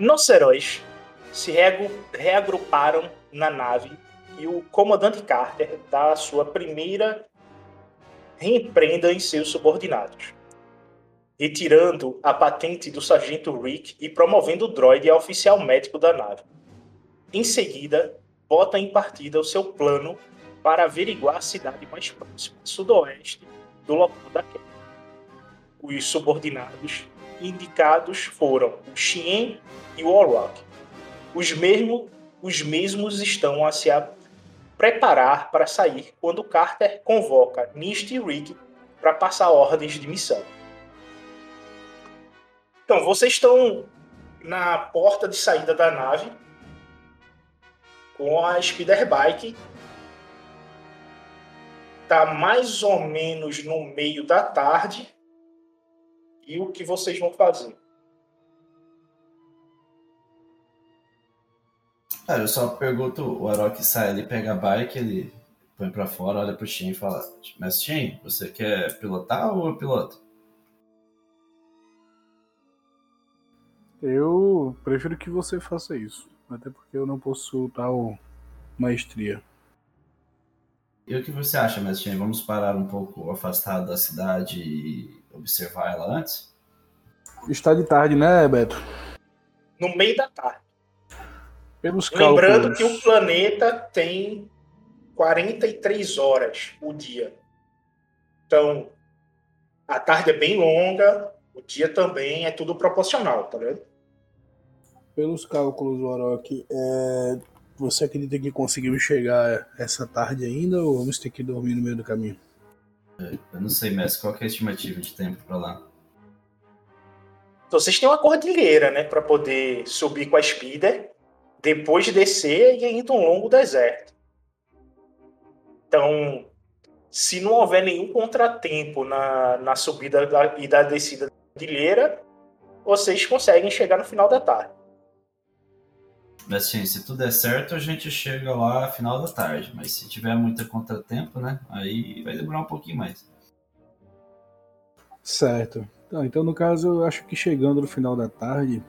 Nossos heróis se reagruparam na nave e o comandante Carter dá a sua primeira reemprenda em seus subordinados, retirando a patente do sargento Rick e promovendo o droid a oficial médico da nave. Em seguida, bota em partida o seu plano para averiguar a cidade mais próxima, sudoeste do local da queda. Os subordinados indicados foram o Xien e o Orlok. Os mesmos os mesmos estão a se preparar para sair quando Carter convoca Nist e Rick para passar ordens de missão. Então, vocês estão na porta de saída da nave com a Speeder Bike. Tá mais ou menos no meio da tarde. E o que vocês vão fazer? Cara, eu só pergunto, o Arok sai ali, pega a bike, ele põe pra fora, olha pro Shin e fala, mas Shin, você quer pilotar ou eu piloto? Eu prefiro que você faça isso, até porque eu não possuo tal maestria. E o que você acha, Mestre? Vamos parar um pouco afastado da cidade e observar ela antes? Está de tarde, né, Beto? No meio da tarde. Pelos Lembrando cálculos... que o planeta tem 43 horas o dia. Então, a tarde é bem longa, o dia também é tudo proporcional, tá vendo? Pelos cálculos, Warok, é... você acredita que conseguiu chegar essa tarde ainda ou vamos ter que dormir no meio do caminho? Eu não sei, mestre, qual é a estimativa de tempo para lá? Então, vocês têm uma cordilheira, né, para poder subir com a Speeder depois de descer e ainda um longo deserto. Então, se não houver nenhum contratempo na, na subida da, e da descida da cordilheira, vocês conseguem chegar no final da tarde. Mas assim, se tudo der certo, a gente chega lá final da tarde. Mas se tiver muito contratempo, né? Aí vai demorar um pouquinho mais. Certo. Então, então, no caso, eu acho que chegando no final da tarde,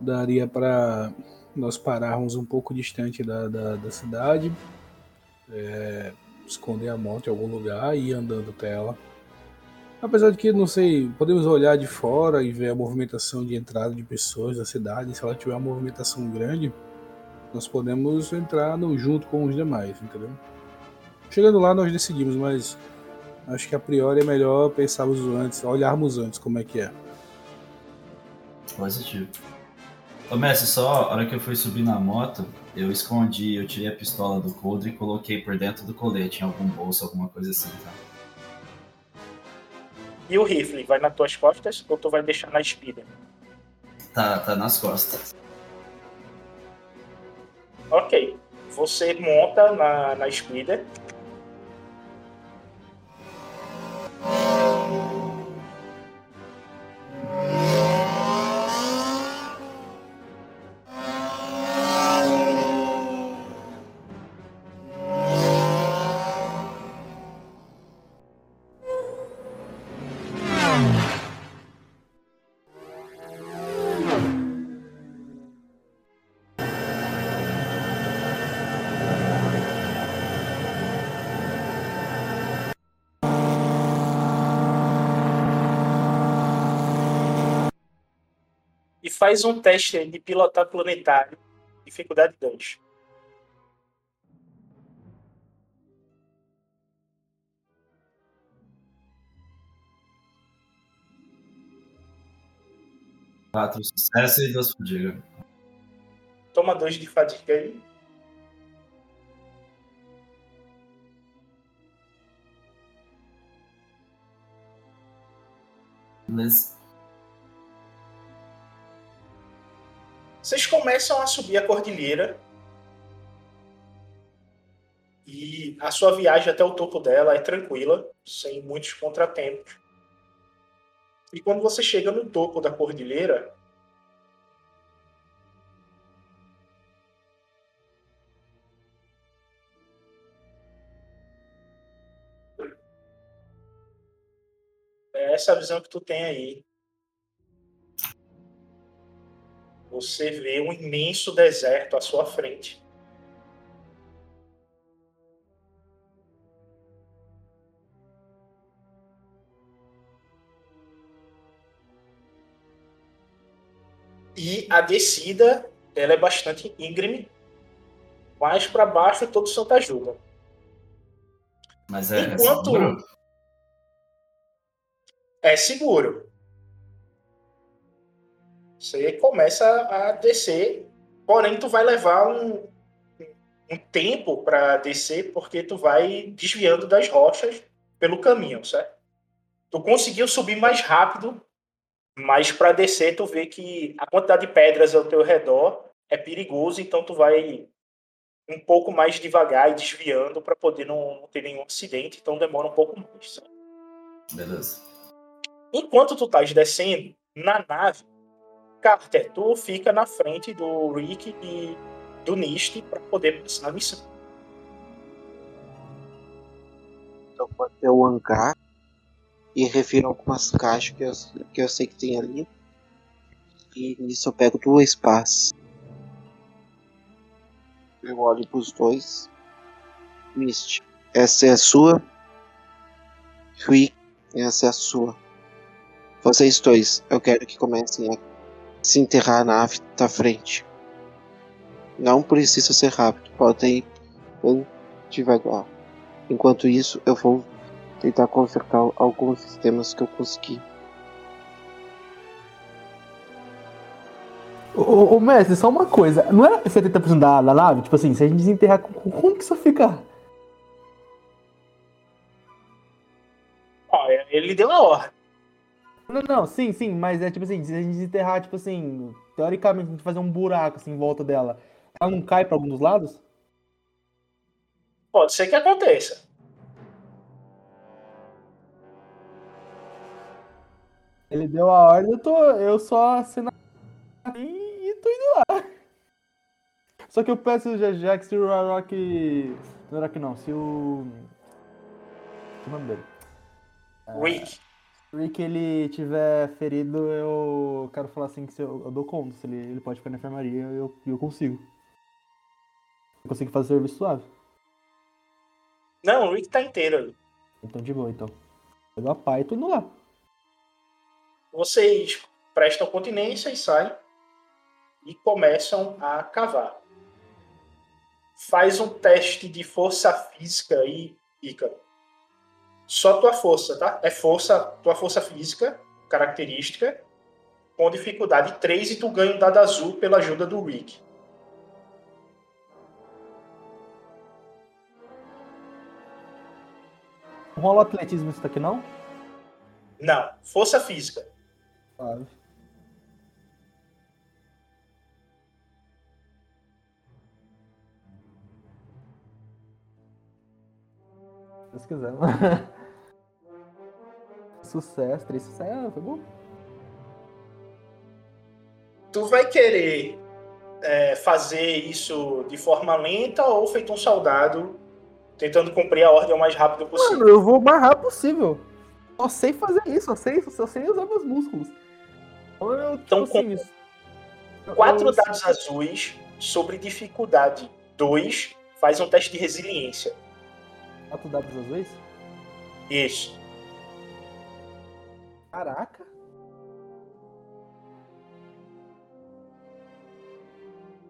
daria para nós pararmos um pouco distante da, da, da cidade, é, esconder a moto em algum lugar e ir andando até ela. Apesar de que, não sei, podemos olhar de fora e ver a movimentação de entrada de pessoas da cidade. Se ela tiver uma movimentação grande, nós podemos entrar no, junto com os demais, entendeu? Chegando lá, nós decidimos, mas acho que a priori é melhor pensarmos antes, olharmos antes como é que é. Positivo. Ô Messi, só a hora que eu fui subir na moto, eu escondi, eu tirei a pistola do coldre e coloquei por dentro do colete, em algum bolso, alguma coisa assim, tá? E o rifle, vai nas tuas costas ou tu vai deixar na speeder? Tá, tá nas costas. Ok. Você monta na, na speeder. Faz um teste de pilotar planetário, dificuldade 2. Quatro sucessos e duas fadigas. Toma dois de fadiga aí. Beleza. Vocês começam a subir a cordilheira. E a sua viagem até o topo dela é tranquila, sem muitos contratempos. E quando você chega no topo da cordilheira, é essa visão que tu tem aí. Você vê um imenso deserto à sua frente. E a descida, ela é bastante íngreme. Mais para baixo é todo Santa Juba. Mas é, é Enquanto- seguro? É seguro. Você começa a descer, porém tu vai levar um, um tempo para descer, porque tu vai desviando das rochas pelo caminho, certo? Tu conseguiu subir mais rápido, mas para descer tu vê que a quantidade de pedras ao teu redor é perigoso, então tu vai um pouco mais devagar e desviando para poder não, não ter nenhum acidente, então demora um pouco mais. certo? Beleza. Enquanto tu estás descendo na nave, Carter, tu fica na frente do Rick e do Nist para poder passar a missão. Então vou até o hangar e refiro algumas caixas que eu, que eu sei que tem ali. E nisso eu pego duas pás. Eu olho pros dois. Mist, essa é a sua. Rick, essa é a sua. Vocês dois, eu quero que comecem a se enterrar na nave da frente. Não precisa ser rápido, podem ir bem devagar. Enquanto isso, eu vou tentar consertar alguns sistemas que eu consegui. Ô, ô, mestre, só uma coisa. Não era 70% da, da nave? Tipo assim, se a gente desenterrar, co- como que isso fica? Ó, ele deu a ordem. Não, não, sim, sim, mas é tipo assim, se a gente desenterrar, tipo assim, teoricamente, a gente fazer um buraco assim em volta dela, ela não cai pra algum dos lados? Pode ser que aconteça. Ele deu a ordem, eu tô. Eu só assino e, tô indo lá. Só que eu peço já, já que se o Arok. Não era que não, se o. Que nome dele? Rick. Rick ele tiver ferido, eu quero falar assim que se eu, eu dou conta. Se ele, ele pode ficar na enfermaria, eu, eu consigo. Eu consigo fazer serviço suave. Não, o Rick tá inteiro. Então de boa, então. Pego a pá e tudo lá. Vocês prestam continência e saem e começam a cavar. Faz um teste de força física aí, Ícaro. Só tua força, tá? É força, tua força física, característica, com dificuldade 3 e tu ganha um dado azul pela ajuda do Rick. Rola atletismo isso daqui, não? Não, força física. Suave. Se quiser. Sucesso, três sucessos. Ah, foi bom. Tu vai querer é, fazer isso de forma lenta ou feito um soldado, tentando cumprir a ordem o mais rápido possível? Mano, eu vou o mais rápido possível. Só sei fazer isso, só sei, só sei usar meus músculos. Então, eu, Então, assim, isso- Quatro eu- dados azuis sobre dificuldade 2 faz um teste de resiliência. Quatro dados azuis? Isso. Caraca.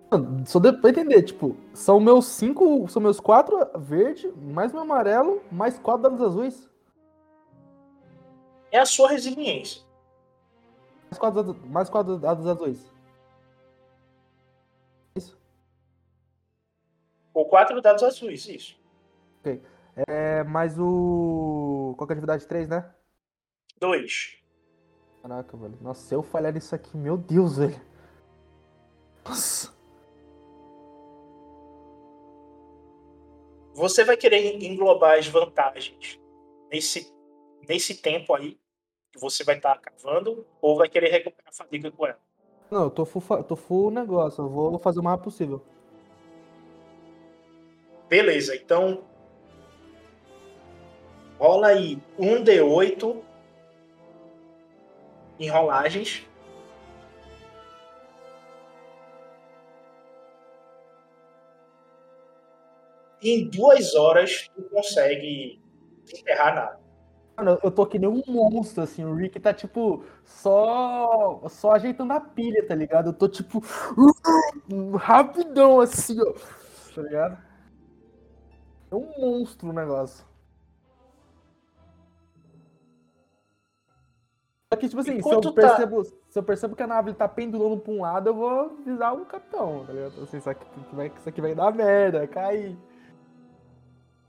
Mano, Só deu pra entender, tipo, são meus cinco. São meus quatro verde, mais meu amarelo, mais quatro dados azuis. É a sua resiliência. Mais quatro, dados- mais quatro dados azuis. Isso. Com quatro dados azuis, isso. É, mais o. Qual que é a atividade 3, né? Dois. Caraca, velho. Nossa, se eu falhar nisso aqui, meu Deus, velho. Nossa. Você vai querer englobar as vantagens nesse, nesse tempo aí que você vai estar cavando ou vai querer recuperar a fadiga com ela? Não, eu tô full, tô full negócio. Eu vou fazer o mais possível. Beleza, então rola aí um D8 enrolagens. Em duas horas tu consegue enterrar nada. Mano, eu- tô que nem um monstro, assim. O Rick tá, tipo, só. Só ajeitando a pilha, tá ligado? Eu tô, tipo. Rapidão, assim, ó. Tá ligado? É um monstro o negócio. Só que, tipo assim, se eu, tá- percebo, se eu percebo que a nave tá pendulando pra um lado, eu vou avisar o capitão, tá ligado? Assim, só que vai, isso aqui vai dar merda, vai cair.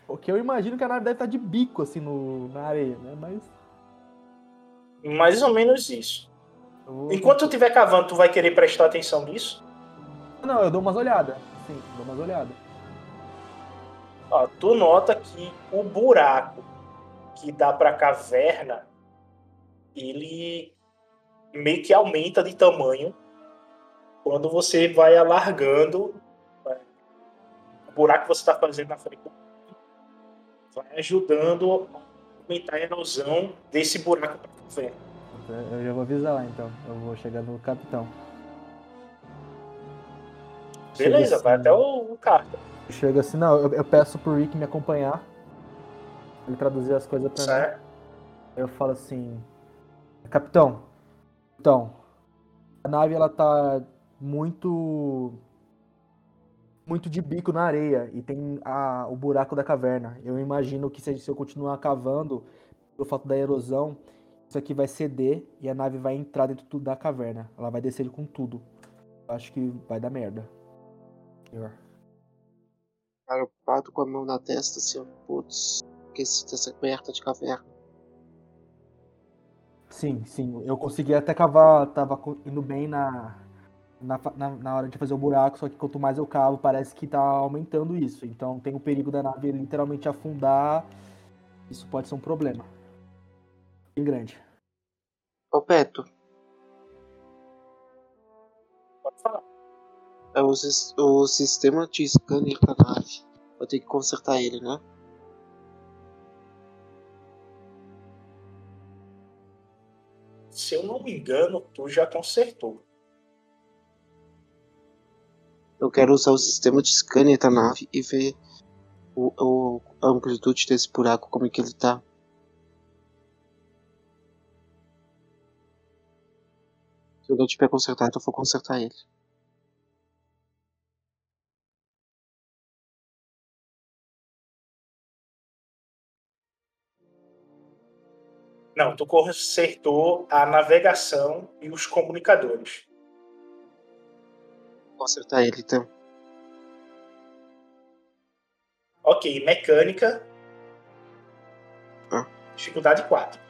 Porque eu imagino que a nave deve estar de bico, assim, no, na areia, né? Mas. Mais ou menos isso. eu Enquanto tu estiver cavando, tu vai querer prestar atenção nisso. Não, eu dou umas olhadas. Sim, dou umas olhadas. Ó, tu nota que o buraco que dá pra caverna, ele meio que aumenta de tamanho quando você vai alargando o buraco que você está fazendo na frente. Vai ajudando a aumentar a erosão desse buraco pra caverna. Eu já vou avisar lá, então. Eu vou chegar no capitão. Beleza, Chega vai assim- até o, o carta. Chega assim, não, eu, eu peço pro Rick me acompanhar. Ele traduzir as coisas pra mim. Certo? Eu falo assim, capitão, então, a nave ela tá muito muito de bico na areia e tem a, o buraco da caverna. Eu imagino que se, se eu continuar cavando, pelo fato da erosão, isso aqui vai ceder e a nave vai entrar dentro da caverna. Ela vai descer com tudo. Acho que vai dar merda. Pior. Cara, eu bato com a mão na testa assim, putz, esqueci dessa coberta de caverna. Sim, sim. Eu consegui até cavar, tava indo bem na, na, na, na hora de fazer o buraco, só que quanto mais eu cavo, parece que tá aumentando isso. Então tem o perigo da nave literalmente afundar. Isso pode ser um problema. Bem grande. Ô Peto, Pode falar. é o, o sistema de scanner da nave. Eu tenho que consertar ele, né? Se eu não me engano, tu já consertou. Eu quero usar o sistema de scanner da nave e ver o, o- a amplitude desse buraco, como é que ele tá. Se eu não tiver consertado, eu vou consertar ele. Não, tu consertou a navegação e os comunicadores. Vou consertar ele então. Ok, mecânica. Ah. Dificuldade 4.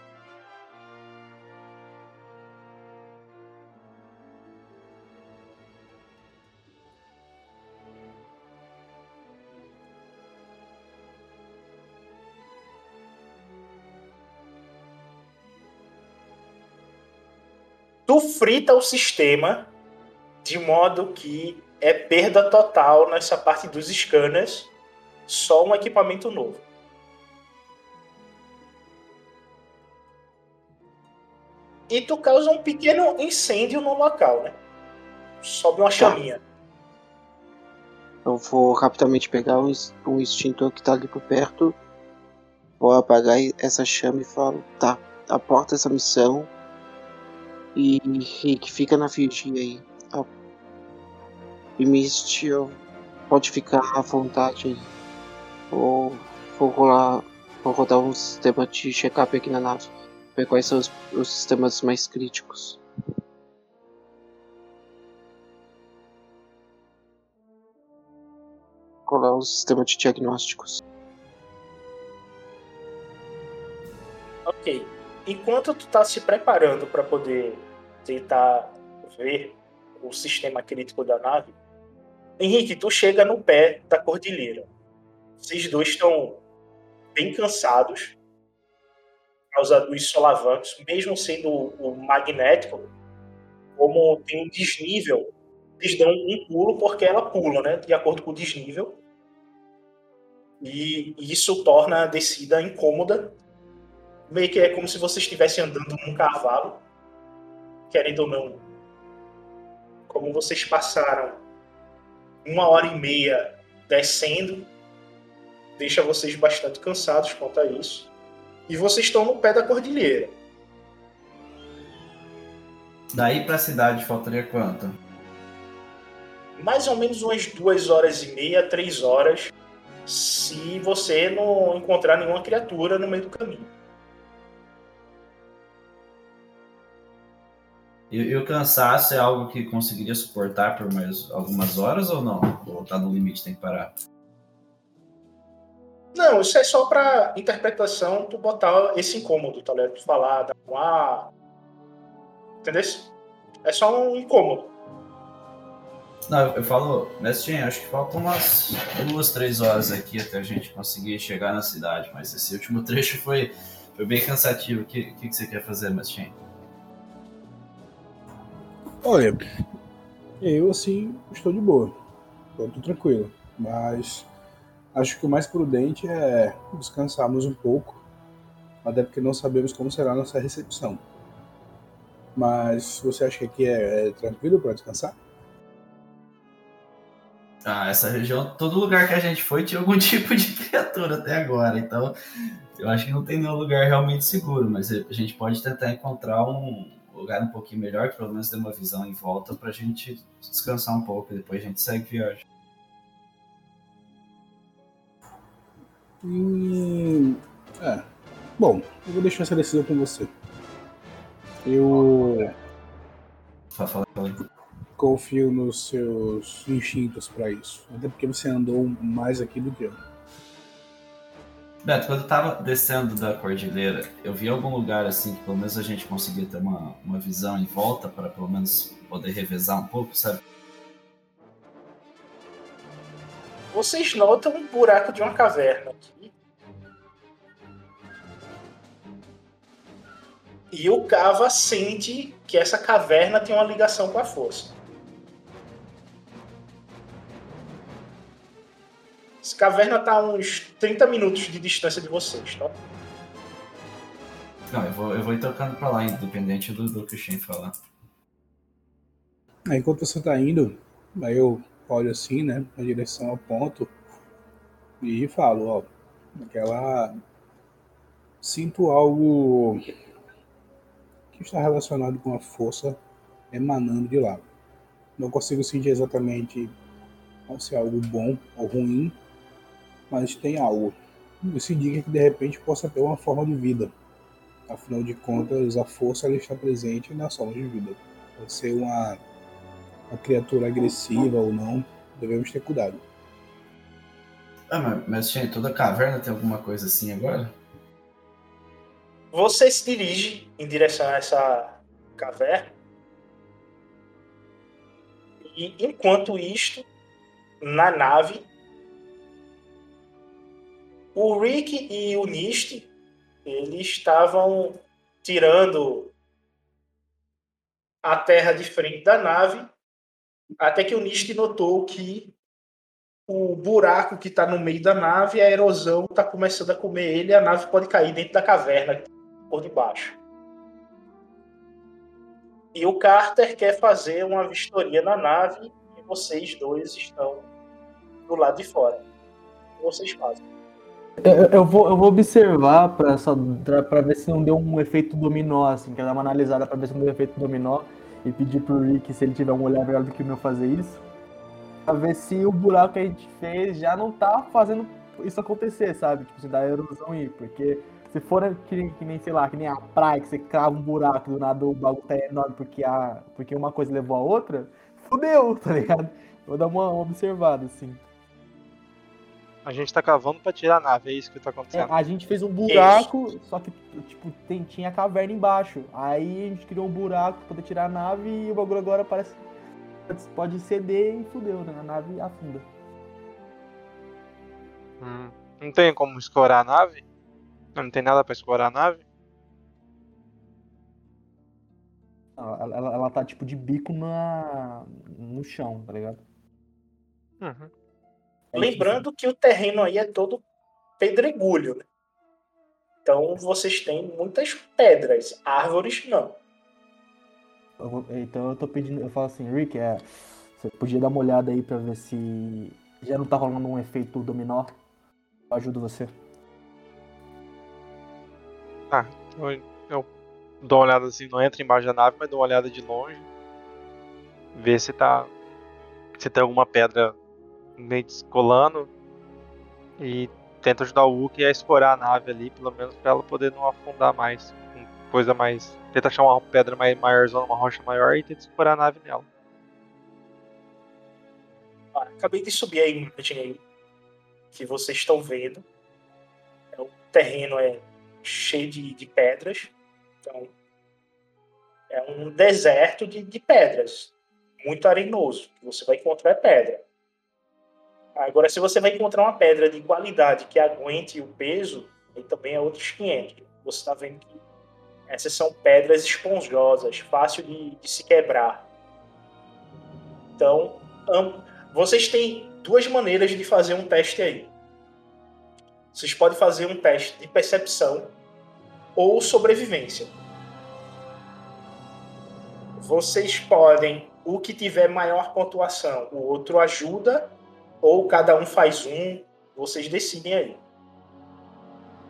Tu frita o sistema de modo que é perda total nessa parte dos scanners só um equipamento novo. E tu causa um pequeno incêndio no local, né? Sobe uma chaminha. Eu vou rapidamente pegar um, ex- um extintor que tá ali por perto. Vou apagar essa chama e falo, tá, aporta essa missão. E Rick, fica na vigia aí. Ó. E Misty, ó, pode ficar à vontade aí. Vou, vou rolar. Vou rodar um sistema de check-up aqui na nave. Ver quais são os, os sistemas mais críticos. Rolar um sistema de diagnósticos. Ok. Enquanto tu tá se preparando para poder tentar ver o sistema crítico da nave, Henrique, tu chega no pé da cordilheira. Vocês dois estão bem cansados por causa dos solavancos, mesmo sendo o magnético, como tem um desnível, eles dão um pulo porque ela pula, né? De acordo com o desnível. E isso torna a descida incômoda meio que é como se você estivesse andando num cavalo, querendo ou não. Como vocês passaram uma hora e meia descendo, deixa vocês bastante cansados quanto a isso. E vocês estão no pé da cordilheira. Daí pra cidade faltaria quanto? Mais ou menos umas duas horas e meia, três horas, se você não encontrar nenhuma criatura no meio do caminho. E, o cansaço é algo que conseguiria suportar por mais algumas horas ou não? Ou tá no limite, tem que parar? Não, isso é só pra interpretação, tu botar esse incômodo, tá ligado? Tu falar, dar um ah. Entendeu? É só um incômodo. Não, eu, eu falo, Mestre, acho que faltam umas duas, três horas aqui até a gente conseguir chegar na cidade, mas esse último trecho foi, foi bem cansativo. O que, que, que você quer fazer, Mestre? Olha, eu assim estou de boa. Estou tranquilo. Mas acho que o mais prudente é descansarmos um pouco. Até porque não sabemos como será a nossa recepção. Mas você acha que aqui é, é tranquilo para descansar? Ah, essa região, todo lugar que a gente foi tinha algum tipo de criatura até agora, então eu acho que não tem nenhum lugar realmente seguro, mas a gente pode tentar encontrar um lugar um pouquinho melhor, que pelo menos dê uma visão em volta pra gente descansar um pouco e depois a gente segue viagem. Hum, é. Bom, eu vou deixar essa decisão com você. Eu confio nos seus instintos para isso. Até porque você andou mais aqui do que eu. Beto, quando eu tava descendo da cordilheira, eu vi algum lugar assim que pelo menos a gente conseguia ter uma, uma visão em volta para pelo menos poder revezar um pouco, sabe? Vocês notam um buraco de uma caverna aqui. E o Cava sente que essa caverna tem uma ligação com a força. Caverna tá a uns 30 minutos de distância de vocês, tá? Não, eu vou, eu vou ir tocando pra lá, independente do, do que o Shen falar. Aí, enquanto você tá indo, aí eu olho assim, né, na direção ao ponto e falo, ó, aquela sinto algo que está relacionado com a força emanando de lá. Não consigo sentir exatamente se é algo bom ou ruim, mas tem algo. Isso indica que de repente possa ter uma forma de vida. Afinal de contas, a força ela está presente nas formas de vida. Pode ser uma, uma criatura agressiva ou não, devemos ter cuidado. Ah, mas, mas toda caverna tem alguma coisa assim agora? Você se dirige em direção a essa caverna. E enquanto isto, na nave, o Rick e o Nist, eles estavam tirando a terra de frente da nave, até que o Nist notou que o buraco que está no meio da nave, a erosão está começando a comer ele, a nave pode cair dentro da caverna por debaixo. E o Carter quer fazer uma vistoria na nave e vocês dois estão do lado de fora. Vocês fazem? Eu, vou, eu vou observar para ver se não deu um efeito dominó, assim, quer dar uma analisada para ver se não deu um efeito dominó e pedir pro Rick, se ele tiver um olhar melhor do que o meu, fazer isso. Pra ver se o buraco que a gente fez já não tá fazendo isso acontecer, sabe? Tipo, se dá erosão aí, porque se for que, que, nem, sei lá, que nem a praia, que você crava um buraco do nada o bagulho tá enorme porque, a, porque uma coisa levou a outra, fudeu, tá ligado? Vou dar uma, uma observada, assim. A gente tá cavando pra tirar a nave, é isso que tá É, acontecendo. a gente fez um buraco, só que, tipo, tem, tinha caverna embaixo. Aí a gente criou um buraco pra poder tirar a nave e o bagulho agora parece. Pode ceder e fudeu, né? A nave afunda. Hum, Não tem como escorar a nave? Não tem nada pra escorar a nave? Ela, ela, ela tá, tipo, de bico na, no chão, tá ligado? Uhum. Lembrando que o terreno aí é todo pedregulho, né? Então vocês têm muitas pedras, árvores não. Eu vou- então eu tô pedindo, eu falo assim, Rick, é, você podia dar uma olhada aí pra ver se já não tá rolando um efeito dominó? Eu ajudo você. Eu, eu dou uma olhada assim, não entra embaixo da nave, mas dou uma olhada de longe. Ver se tá. Se tem alguma pedra meio descolando. E tento ajudar o Wookie a escorar a nave ali, pelo menos pra ela poder não afundar mais. Coisa mais. Tenta achar uma pedra mais maiorzona, uma rocha maior e tenta escorar a nave nela. Acabei de subir a imagem aí que vocês estão vendo. É, O terreno é cheio de, de pedras. Então, é um deserto de, de pedras. Muito arenoso. Que você vai encontrar pedra. Agora, se você vai encontrar uma pedra de qualidade que aguente o peso, aí também é outros 500. Você está vendo que essas são pedras esponjosas, fácil de, de se quebrar. Então, vocês têm duas maneiras de fazer um teste aí. Vocês podem fazer um teste de percepção ou sobrevivência. Vocês podem, o que tiver maior pontuação, o outro ajuda, ou cada um faz um, vocês decidem aí.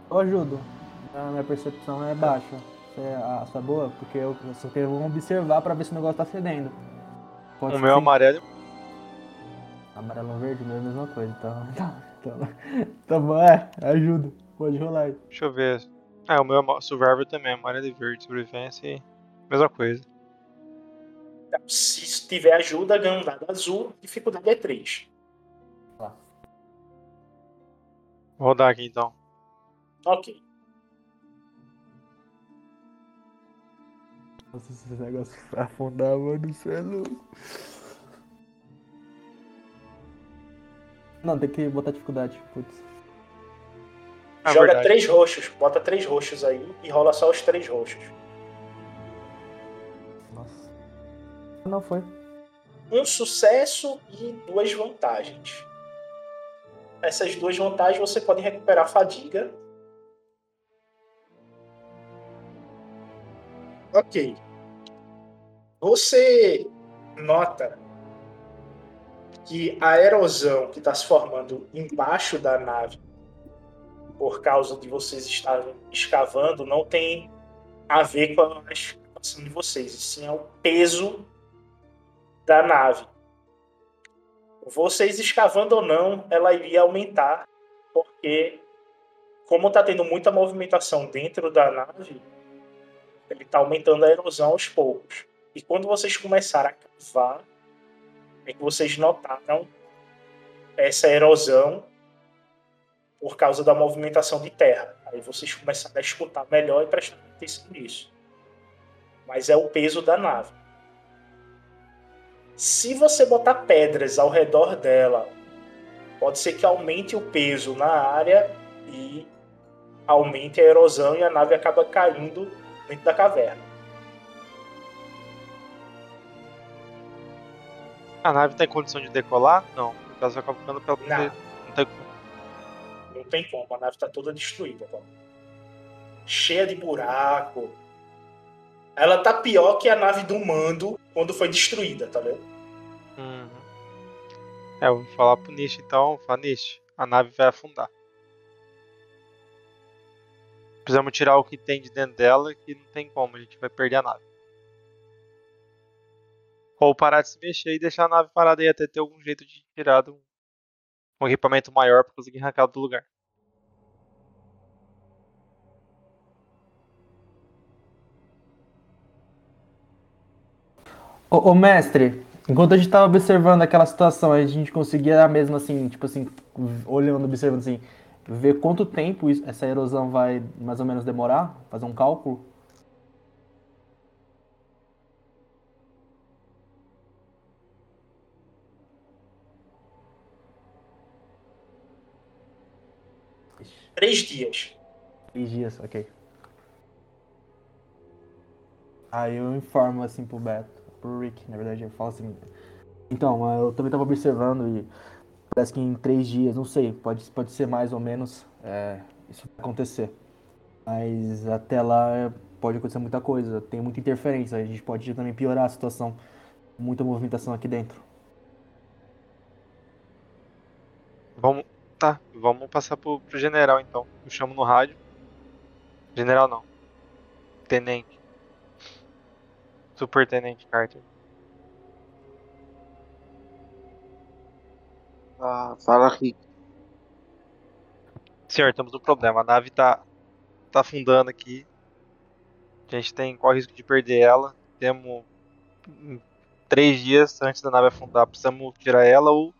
Eu ajudo. A minha percepção é baixa. Você- A sua é boa? Porque eu, só quero observar pra ver se o negócio tá cedendo. Pode O meu que- amarelo. Amarelo ou verde, não é a mesma coisa, então. Então, tá bom, é, ajuda. Pode rolar aí. Deixa eu ver. É, o meu ama- Survivor também, amarelo e verde, sobrevivência e. Mesma coisa. Se tiver ajuda, ganha um dado azul, dificuldade é 3. Rodar aqui então. Ok. Nossa, esse negócio vai afundar, mano, você é louco. Não, tem que botar dificuldade, putz. Ah, Joga verdade. três roxos, bota três roxos aí e rola só os três roxos. Nossa. Não foi. Um sucesso e duas vantagens. Essas duas vantagens, você pode recuperar fadiga. Ok. Você nota que a erosão que está se formando embaixo da nave, por causa de vocês estarem escavando, não tem a ver com a escavação de vocês, e sim é o peso da nave. Vocês escavando ou não, ela iria aumentar, porque como está tendo muita movimentação dentro da nave, ele está aumentando a erosão aos poucos. E quando vocês começaram a cavar, é que vocês notaram essa erosão por causa da movimentação de terra. Aí vocês começaram a escutar melhor e prestar atenção nisso. Mas é o peso da nave. Se você botar pedras ao redor dela, pode ser que aumente o peso na área e aumente a erosão e a nave acaba caindo dentro da caverna. A nave está em condição de decolar? Não. Ela vai ficando pela. Não. Não tem como. Não tem como, a nave está toda destruída. Tá? Cheia de buraco. Ela tá pior que a nave do mando quando foi destruída, tá vendo? Uhum. É, eu vou falar pro Nish então. Falar, Nish, a nave vai afundar. Precisamos tirar o que tem de dentro dela, que não tem como, a gente vai perder a nave. Ou parar de se mexer e deixar a nave parada aí até ter algum jeito de tirar um, um equipamento maior para conseguir arrancar do lugar. Ô, ô, mestre, enquanto a gente tava observando aquela situação, a gente conseguia mesmo assim, tipo assim, olhando, observando assim, ver quanto tempo isso- essa erosão vai mais ou menos demorar? Fazer um cálculo? Três dias. Três dias, ok. Aí eu informo assim pro Beto, Rick, na verdade, eu falo assim. Então, eu também tava observando e parece que em três dias, não sei, pode, pode ser mais ou menos, é, isso vai acontecer. Mas até lá é, pode acontecer muita coisa, tem muita interferência, a gente pode também piorar a situação. Muita movimentação aqui dentro. Vamos. Tá, vamos passar pro, pro general então. Eu chamo no rádio. General não. Tenente. Supertenente Carter. Ah, fala, Rick. Senhor, temos um problema. A nave tá, tá afundando aqui. A gente tem qual risco de perder ela. Temos hum, três dias antes da nave afundar. Precisamos tirar ela ou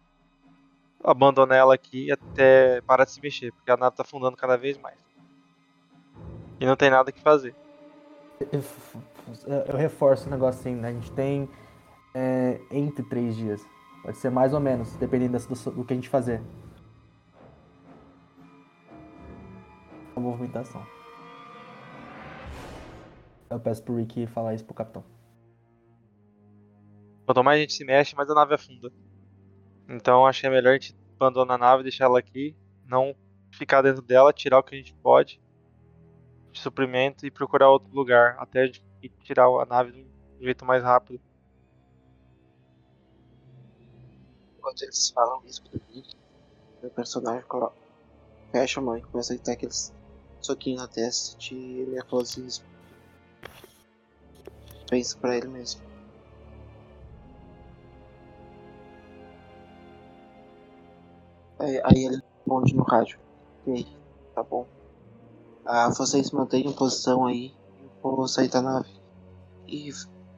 abandonar ela aqui até parar de se mexer, porque a nave tá afundando cada vez mais. E não tem nada que fazer. Eu, reforço o negócio assim, né? A gente tem é, entre três dias. Pode ser mais ou menos, dependendo situação- do que a gente fazer. A movimentação. Eu peço pro Rick falar isso pro capitão. Quanto mais a gente se mexe, mais a nave afunda. Então acho que é melhor a gente abandonar a nave, deixar ela aqui, não ficar dentro dela, tirar o que a gente pode de suprimento e procurar outro lugar até a gente tirar a nave de um jeito mais rápido. Enquanto eles falam isso pro Rick, meu personagem coloca, fecha a mão e começa a dar aqueles soquinhos na testa de nervosismo. Pensa pra ele mesmo. Aí, aí ele responde no rádio. Ok, tá bom. Ah, vocês mantenham posição aí. Sair da nave. E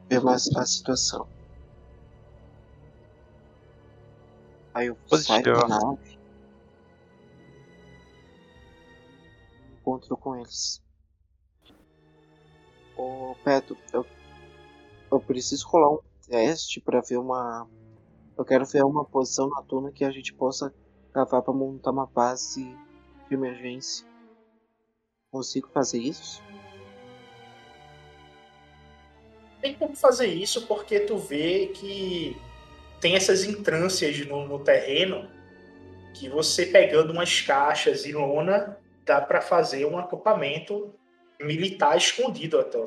ver mais a situação. Aí eu saio da nave. Encontro com eles. Ô Peto, eu, eu preciso rolar um teste pra ver uma. Eu quero ver uma posição na tuna que a gente possa cavar pra montar uma base de emergência. Consigo fazer isso? Tem como fazer isso porque tu vê que tem essas entrâncias no, no terreno que você pegando umas caixas e lona dá para fazer um acampamento militar escondido até.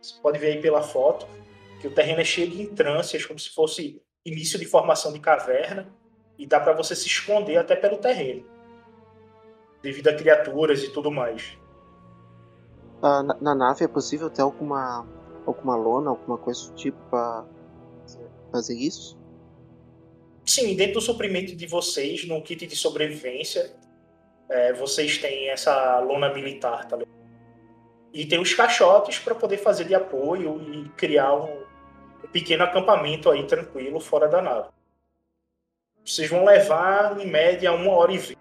Você pode ver aí pela foto que o terreno é cheio de entrâncias, como se fosse início de formação de caverna, e dá para você se esconder até pelo terreno, devido a criaturas e tudo mais. Ah, na, na, nave é possível ter alguma, alguma lona, alguma coisa do tipo para fazer isso? Sim, dentro do suprimento de vocês, no kit de sobrevivência, é, vocês têm essa lona militar, tá ligado? E tem os caixotes para poder fazer de apoio e criar um, um pequeno acampamento aí tranquilo fora da nave. Vocês vão levar em média uma hora e vinte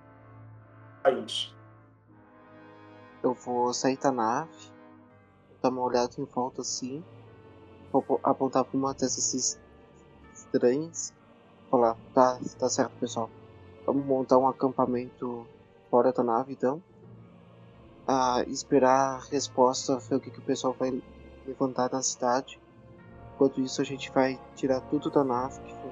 a isso. Eu vou sair da nave, dar uma olhada em volta assim, apontar para uma dessas estranhas. Falar, tá, tá certo pessoal. Vamos montar um acampamento fora da nave então. Ah, esperar a resposta, ver o que, que o pessoal vai levantar na cidade. Enquanto isso a gente vai tirar tudo da nave que foi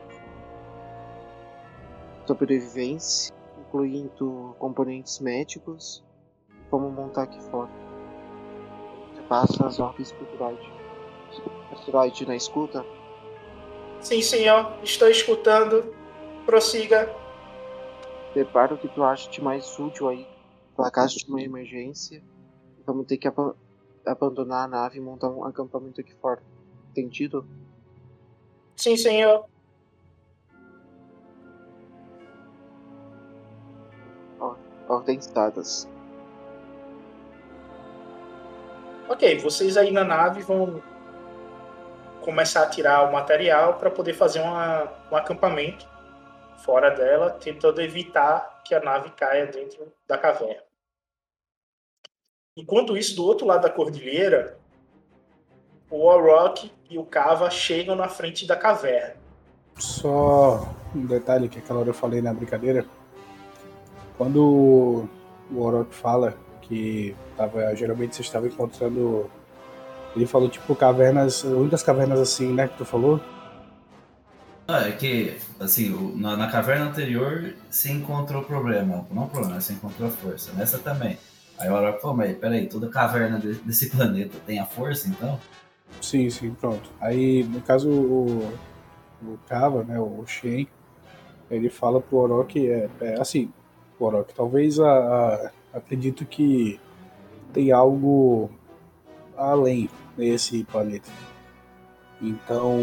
sobrevivência, incluindo componentes médicos como montar aqui fora. Passa as ordens pro Droid. Droid na escuta? Sim, senhor. Estou escutando. Prossiga. Prepara o que tu acha de mais útil aí. Para caso de uma emergência. Vamos ter que ab abandonar a nave e montar um acampamento aqui fora. Entendido? Sim, senhor. Ordens dadas. Ok, vocês aí na nave vão começar a tirar o material para poder fazer uma, um acampamento fora dela, tentando evitar que a nave caia dentro da caverna. Enquanto isso, do outro lado da cordilheira, o Warrock e o Kava chegam na frente da caverna. Só um detalhe que aquela hora eu falei na brincadeira. Quando o Warrock fala que tava, geralmente você estava encontrando. Ele falou tipo cavernas, muitas cavernas assim, né, que tu falou? Ah, é que, assim, na, na, caverna anterior se encontrou problema. Não problema, se encontrou força. Nessa também. Aí o Orochi falou, mas peraí, toda caverna de, desse planeta tem a força, então? Sim, sim, pronto. Aí, no caso, o, o Kava, né, o Shen, ele fala pro Orochi, é, é assim, o talvez a, a acredito que tem algo além nesse planeta. Então,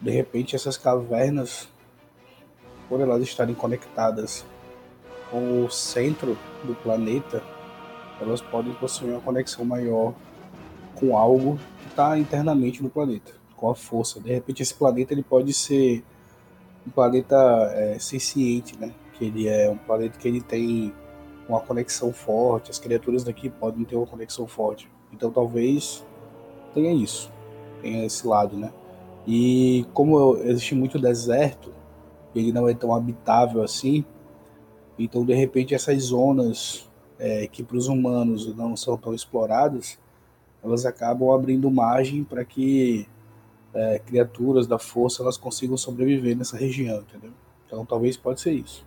de repente, essas cavernas, por elas estarem conectadas com o centro do planeta, elas podem possuir uma conexão maior com algo que está internamente no planeta, com a força. De repente, esse planeta ele pode ser um planeta é, né? Que ele é um planeta que ele tem uma conexão forte, as criaturas daqui podem ter uma conexão forte. Então talvez tenha isso, tenha esse lado, né? E como existe muito deserto, ele não é tão habitável assim, então de repente essas zonas é, que para os humanos não são tão exploradas, elas acabam abrindo margem para que é, criaturas da força elas consigam sobreviver nessa região, entendeu? Então talvez pode ser isso.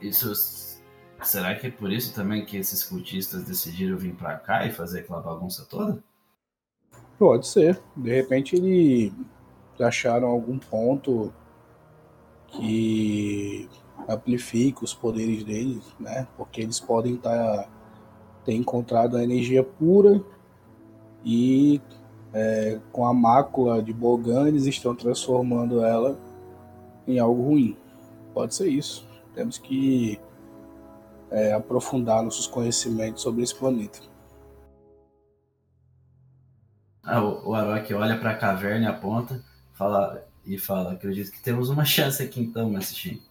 Isso. Será que é por isso também que esses cultistas decidiram vir para cá e fazer aquela bagunça toda? Pode ser. De repente eles acharam algum ponto que amplifica os poderes deles, né? Porque eles podem estar tá, ter encontrado a energia pura e é, com a mácula de Bogan eles estão transformando ela em algo ruim. Pode ser isso. Temos que é, aprofundar nossos conhecimentos sobre esse planeta. Ah, o, o Arok olha para a caverna e aponta fala, e fala: Acredito que temos uma chance aqui então, Mestre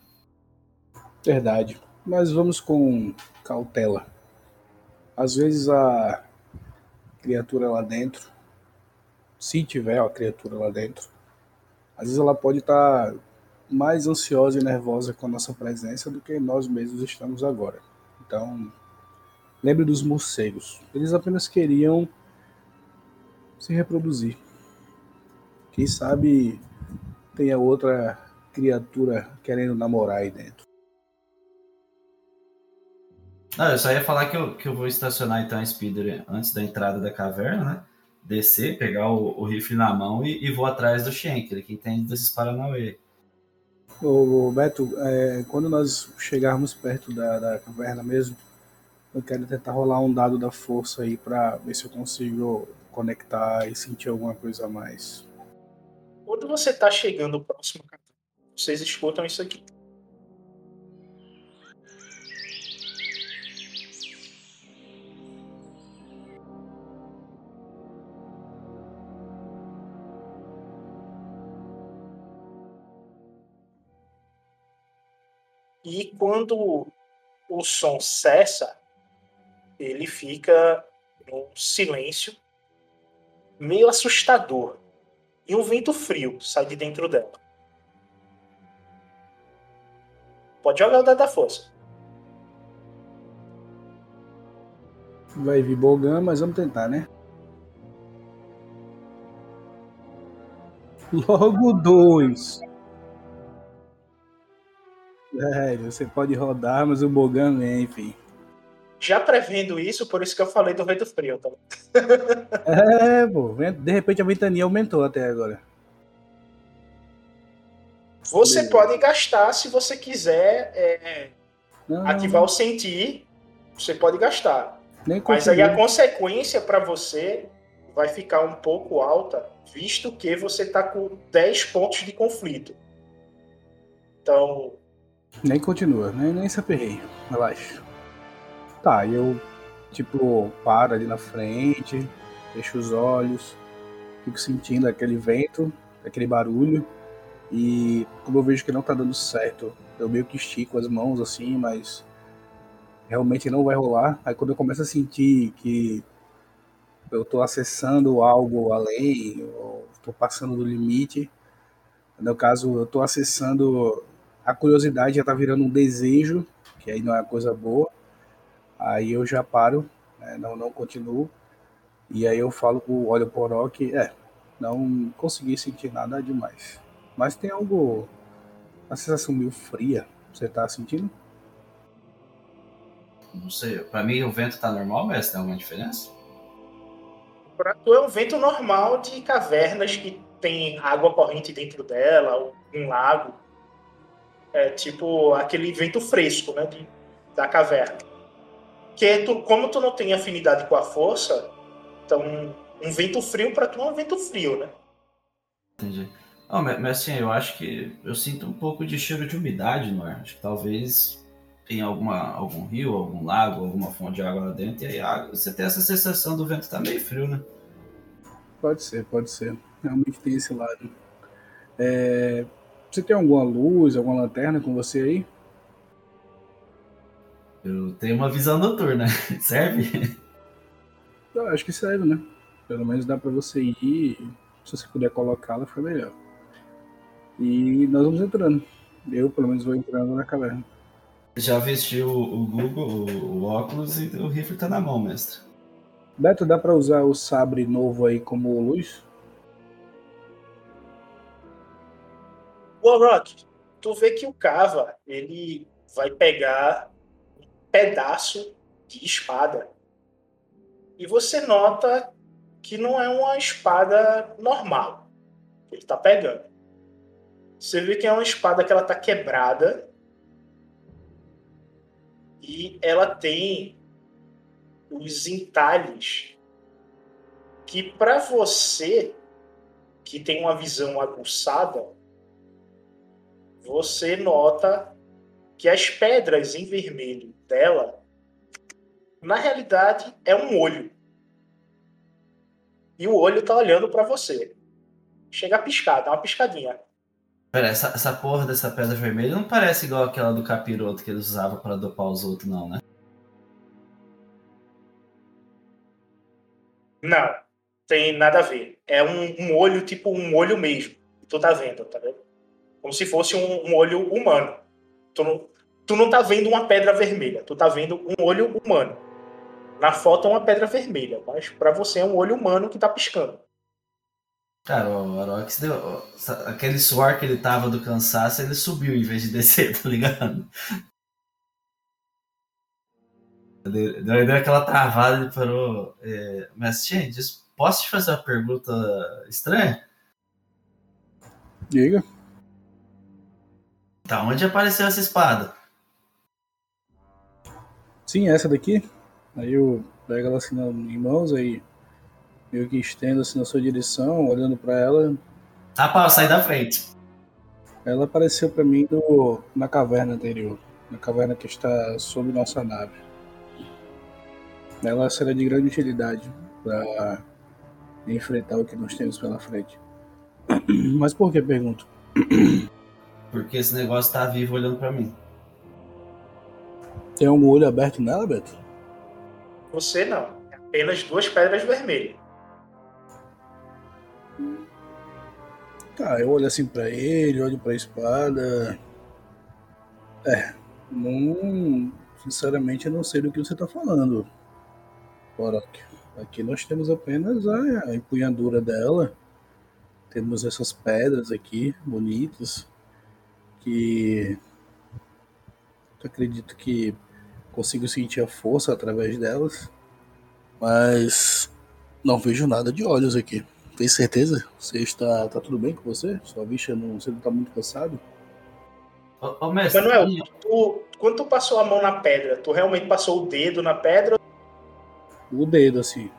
Verdade. Mas vamos com cautela. Às vezes a criatura lá dentro, se tiver a criatura lá dentro, às vezes ela pode estar tá mais ansiosa e nervosa com a nossa presença do que nós mesmos estamos agora. Então, lembre dos morcegos. Eles apenas queriam se reproduzir. Quem sabe tenha outra criatura querendo namorar aí dentro. Não, eu só ia falar que eu, que eu vou estacionar então a Speeder antes da entrada da caverna, né? Descer, pegar o, o rifle na mão e, e vou atrás do Shen, que entende desses Paranauê. Ô, Beto, é, quando nós chegarmos perto da, da caverna mesmo, eu quero tentar rolar um dado da força aí pra ver se eu consigo conectar e sentir alguma coisa a mais. Quando você tá chegando próximo, vocês escutam isso aqui. E quando o som cessa, ele fica num silêncio meio assustador. E um vento frio sai de dentro dela. Pode jogar o dado da força. Vai vir Bogan, mas vamos tentar, né? Logo dois. É, você pode rodar, mas o Bogan vem, enfim. Já prevendo isso, por isso que eu falei do vento frio. Tá? é, pô. De repente a ventania aumentou até agora. Você Beleza. pode gastar se você quiser é, ativar o sentir. Você pode gastar. Nem Mas aí a consequência para você vai ficar um pouco alta, visto que você está com 10 pontos de conflito. Então, nem continua, nem, nem se aperrei. Relaxa. Tá, eu, tipo, paro ali na frente, fecho os olhos, fico sentindo aquele vento, aquele barulho. E como eu vejo que não tá dando certo, eu meio que estico as mãos assim, mas realmente não vai rolar. Aí quando eu começo a sentir que eu tô acessando algo além, ou tô passando do limite, no caso, eu tô acessando a curiosidade já tá virando um desejo, que aí não é uma coisa boa. Aí eu já paro, né, não, não continuo. E aí eu falo pro Olho Poró que, é, não consegui sentir nada demais. Mas tem algo, uma sensação meio fria, você tá sentindo? Não sei, pra mim o vento tá normal, mas tem alguma diferença? Pra tu é um vento normal de cavernas que tem água corrente dentro dela, um lago é, tipo aquele vento fresco, né, de, da caverna. Que tu, como tu não tem afinidade com a força, então um vento frio para tu é um vento frio, né? Entendi. Não, mas assim, eu acho que eu sinto um pouco de cheiro de umidade no ar. Acho que talvez tem alguma, algum rio, algum lago, alguma fonte de água lá dentro, e aí água, você tem essa sensação do vento tá meio frio, né? Pode ser, pode ser. Realmente tem esse lado. É, você tem alguma luz, alguma lanterna com você aí? Eu tenho uma visão noturna. Serve? Eu acho que serve, né? Pelo menos dá para você ir. Se você puder colocá-la, foi melhor. E nós vamos entrando. Eu, pelo menos, vou entrando na caverna. Já vestiu o Google, o, o óculos e o rifle tá na mão, mestre. Beto, dá para usar o sabre novo aí como luz? Warrock, tu vê que o Cava, ele vai pegar um pedaço de espada. E você nota que não é uma espada normal que ele está pegando. Você vê que é uma espada que ela está quebrada e ela tem os entalhes que para você que tem uma visão aguçada você nota que as pedras em vermelho dela, na realidade, é um olho. E o olho tá olhando para você. Chega a piscar, dá uma piscadinha. Pera, essa, essa porra dessa pedra vermelha não parece igual aquela do capiroto que eles usavam para dopar os outros, não, né? Não, tem nada a ver. É um, um olho, tipo um olho mesmo. Tu tá vendo, tá vendo? Como se fosse um, um olho humano. Tu não, tu não tá vendo uma pedra vermelha, tu tá vendo um olho humano. Na foto é uma pedra vermelha, mas para você é um olho humano que tá piscando. Cara, o Orox deu. Aquele suor que ele tava do cansaço, ele subiu em vez de descer, tá ligado? Deu, deu aquela travada e parou. É, mas, gente, posso te fazer uma pergunta estranha? Diga. Tá, onde apareceu essa espada? Sim, essa daqui. Aí eu pego ela assim em mãos, aí meio que estendo assim na sua direção, olhando para ela. Ah, pá, sai da frente. Ela apareceu para mim no, na caverna anterior, na caverna que está sob nossa nave. Ela será de grande utilidade para enfrentar o que nós temos pela frente. Mas por que pergunto? Porque esse negócio tá vivo olhando para mim. Tem um olho aberto nela, Beto? Você não. Apenas duas pedras vermelhas. Tá, eu olho assim pra ele, olho pra espada. É, não. Sinceramente, eu não sei do que você tá falando, Borok. Aqui nós temos apenas a, a empunhadura dela. Temos essas pedras aqui, bonitas, que acredito que consigo sentir a força através delas, mas não vejo nada de olhos aqui. Tem certeza? Você está tá tudo bem com você? Sua vista não, você não está muito cansado? Ô, ô mestre, Manuel, tu, quando tu passou a mão na pedra, tu realmente passou o dedo na pedra? O dedo, assim.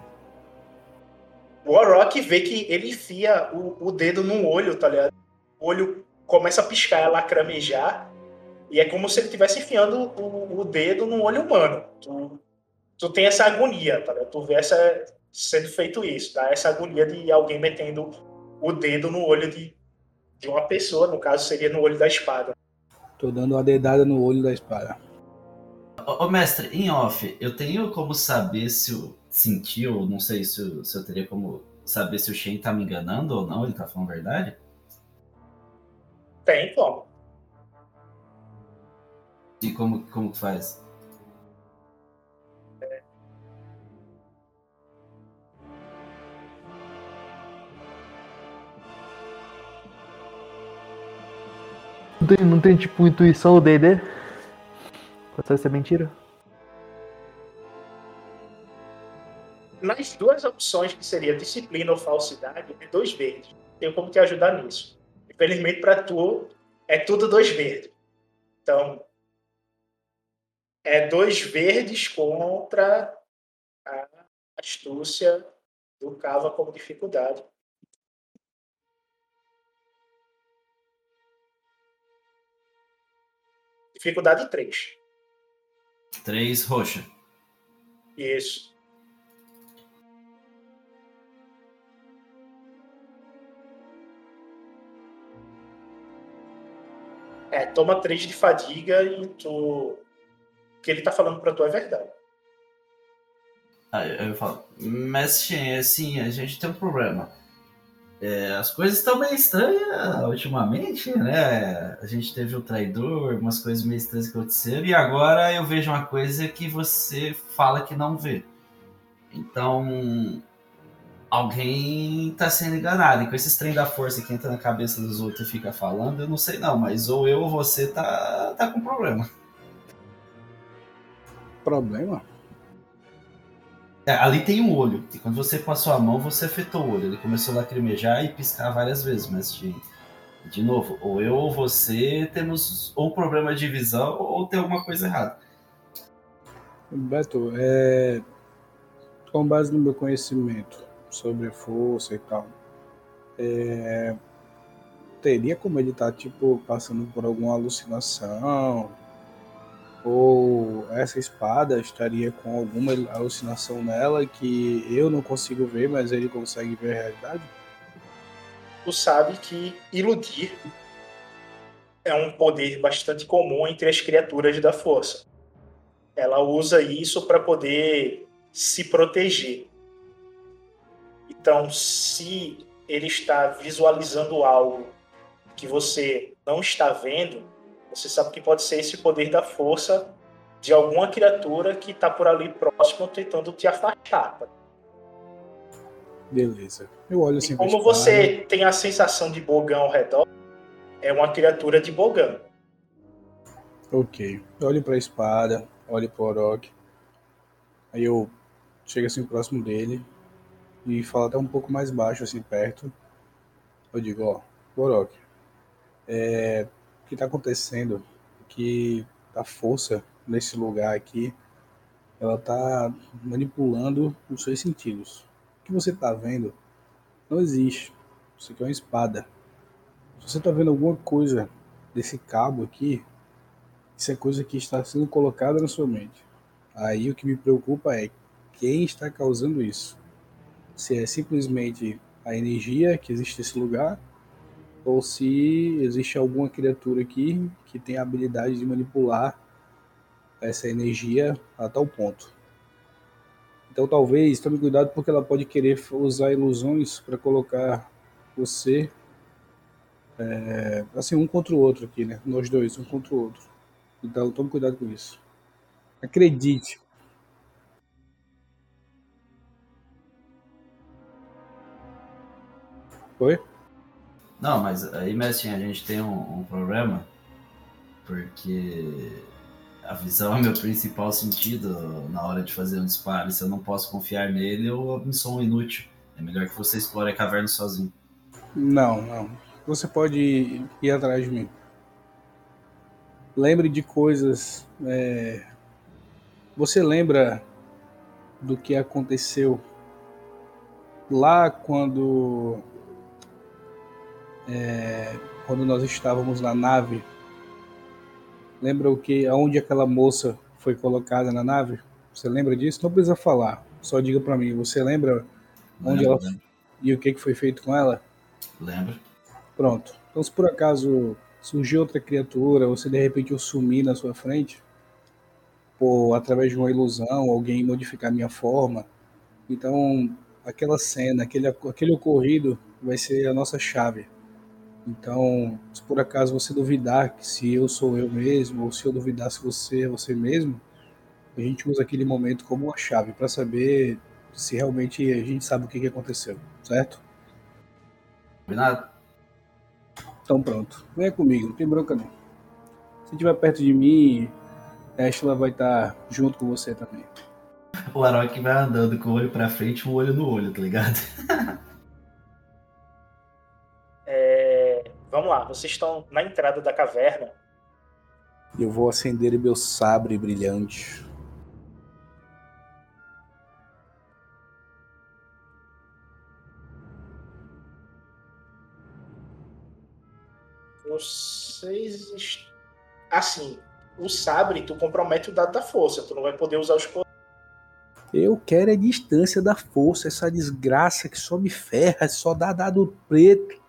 O Warrock vê que ele enfia o, o dedo no olho, tá ligado? O olho começa a piscar, a lacramejar, e é como se ele estivesse enfiando o, o, dedo no olho humano. Tu, tu tem essa agonia, tá ligado? Tu vê essa, sendo feito isso, tá? Essa agonia de alguém metendo o dedo no olho de, de uma pessoa, no caso seria no olho da espada. Tô dando uma dedada no olho da espada. Ô, ô mestre, em off, eu tenho como saber se eu senti, ou não sei se eu, se eu teria como saber se o Shen tá me enganando ou não, ele tá falando a verdade? Tem como. E como, como que faz? Não tem, não tem tipo intuição ou D&D? Pode ser mentira? Nas duas opções, que seria disciplina ou falsidade, é dois verdes. Tenho como te ajudar nisso. Infelizmente, para tu, é tudo dois verdes. Então, é dois verdes contra a astúcia do Cava como dificuldade. Dificuldade 3. 3 roxa. Isso. É, toma 3 de fadiga e tu. O que ele tá falando pra tu é verdade. Aí eu falo, mestre, é assim, a gente tem um problema. É, as coisas estão meio estranhas ultimamente, né? A gente teve o um traidor, umas coisas meio estranhas que aconteceram, e agora eu vejo uma coisa que você fala que não vê. Então, alguém tá sendo enganado. E com esse trem da força que entra na cabeça dos outros e fica falando, eu não sei não, mas ou eu ou você tá, tá com problema. Problema? É, ali tem um olho. E quando você passou a mão, você afetou o olho. Ele começou a lacrimejar e piscar várias vezes. Mas, de, de novo, ou eu ou você temos ou problema de visão ou tem alguma coisa errada. Beto, é... com base no meu conhecimento sobre força e tal, é... teria como ele estar, tá, tipo, passando por alguma alucinação? ou essa espada estaria com alguma alucinação nela que eu não consigo ver, mas ele consegue ver a realidade? Tu sabe que iludir é um poder bastante comum entre as criaturas da força. Ela usa isso para poder se proteger. Então, se ele está visualizando algo que você não está vendo, você sabe que pode ser esse poder da força de alguma criatura que está por ali próximo tentando te afastar. Tá? Beleza. Eu olho assim E como você tem a sensação de Bogan ao redor, é uma criatura de Bogan. Ok. Eu olho pra espada, olho pro Orok. Aí eu chego assim próximo dele e falo até um pouco mais baixo, assim, perto. Eu digo, ó, Orok, é, o que tá acontecendo que a força nesse lugar aqui, ela tá manipulando os seus sentidos. O que você tá vendo não existe. Isso aqui é uma espada. Se você tá vendo alguma coisa desse cabo aqui, isso é coisa que está sendo colocada na sua mente. Aí o que me preocupa é quem está causando isso. Se é simplesmente a energia que existe nesse lugar, ou se existe alguma criatura aqui que tem a habilidade de manipular essa energia a tal ponto. Então talvez tome cuidado porque ela pode querer usar ilusões para colocar você é, assim um contra o outro aqui, né? Nós dois, um contra o outro. Então tome cuidado com isso. Acredite. Oi? Não, mas aí, mestre, a gente tem um, um problema, porque a visão é meu principal sentido na hora de fazer um disparo. Se eu não posso confiar nele, eu me sou um inútil. É melhor que você explore a caverna sozinho. Não, não. Você pode ir, atrás de mim. Lembre de coisas. é, Você lembra do que aconteceu lá quando. É, Quando nós estávamos na nave? Lembra o que, aonde aquela moça foi colocada na nave? Você lembra disso? Não precisa falar. Só diga pra mim. Você lembra onde Lembro, ela lembro, e o que que foi feito com ela? lembro. Pronto. Então, se por acaso surgir outra criatura, ou se de repente eu sumir na sua frente, ou através de uma ilusão, alguém modificar minha forma, então aquela cena, aquele, aquele ocorrido vai ser a nossa chave. Então, se por acaso você duvidar que se eu sou eu mesmo, ou se eu duvidar se você é você mesmo, a gente usa aquele momento como uma chave para saber se realmente a gente sabe o que que aconteceu, certo? Combinado? Então pronto. Venha comigo, não tem bronca não. Se estiver perto de mim, Ashla vai estar junto com você também. O Arok vai andando com o olho pra frente e um olho no olho, tá ligado? Vamos lá, vocês estão na entrada da caverna. Eu vou acender meu sabre brilhante. Vocês. est- Assim, o sabre, tu compromete o dado da força, tu não vai poder usar os poderes. Eu quero a distância da força, essa desgraça que só me ferra, só dá dado preto.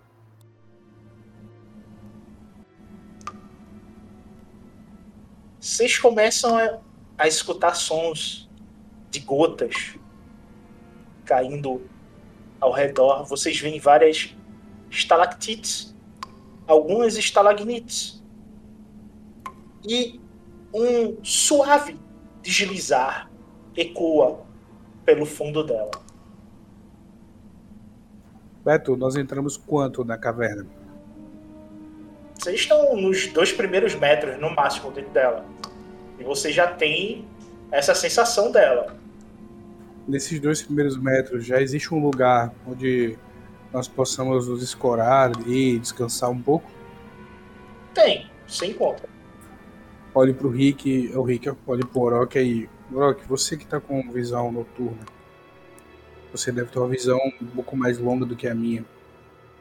Vocês começam a, a escutar sons de gotas caindo ao redor. Vocês veem várias estalactites, algumas estalagnites. E um suave deslizar ecoa pelo fundo dela. Beto, nós entramos quanto na caverna? Vocês estão nos dois primeiros metros, no máximo, dentro dela. E você já tem essa sensação dela. Nesses dois primeiros metros, já existe um lugar onde nós possamos nos escorar e descansar um pouco? Tem, você encontra. Olhe pro Rick, o Rick, olhe pro Orok aí. Orok, você que tá com visão noturna, você deve ter uma visão um pouco mais longa do que a minha.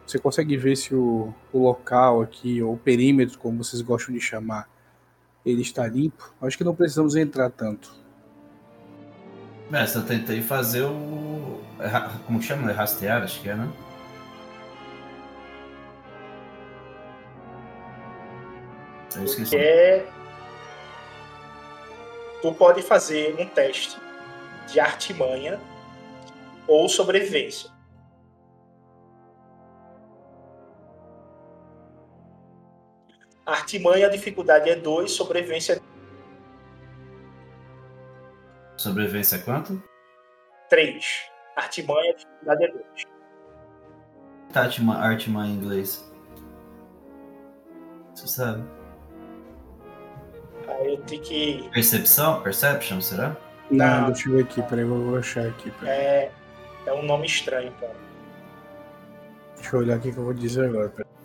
Você consegue ver se o, o local aqui, ou o perímetro, como vocês gostam de chamar, ele está limpo? Acho que não precisamos entrar tanto. Mestre, eu tentei fazer o. é Como chama? É Rastrear, acho que é, né? Eu esqueci. Que é. Tu pode fazer um teste de artimanha ou sobrevivência. Artimanha, a dificuldade é 2, sobrevivência Sobrevivência é quanto? 3. Artimanha, dificuldade é 2. Tá, artimanha, em inglês. Você sabe? Aí eu tenho que. Percepção? Perception, será? Não, Não. deixa eu ver aqui, peraí, eu vou achar aqui. Peraí. É, é um nome estranho, cara. Deixa eu olhar aqui que eu vou dizer agora. Peraí.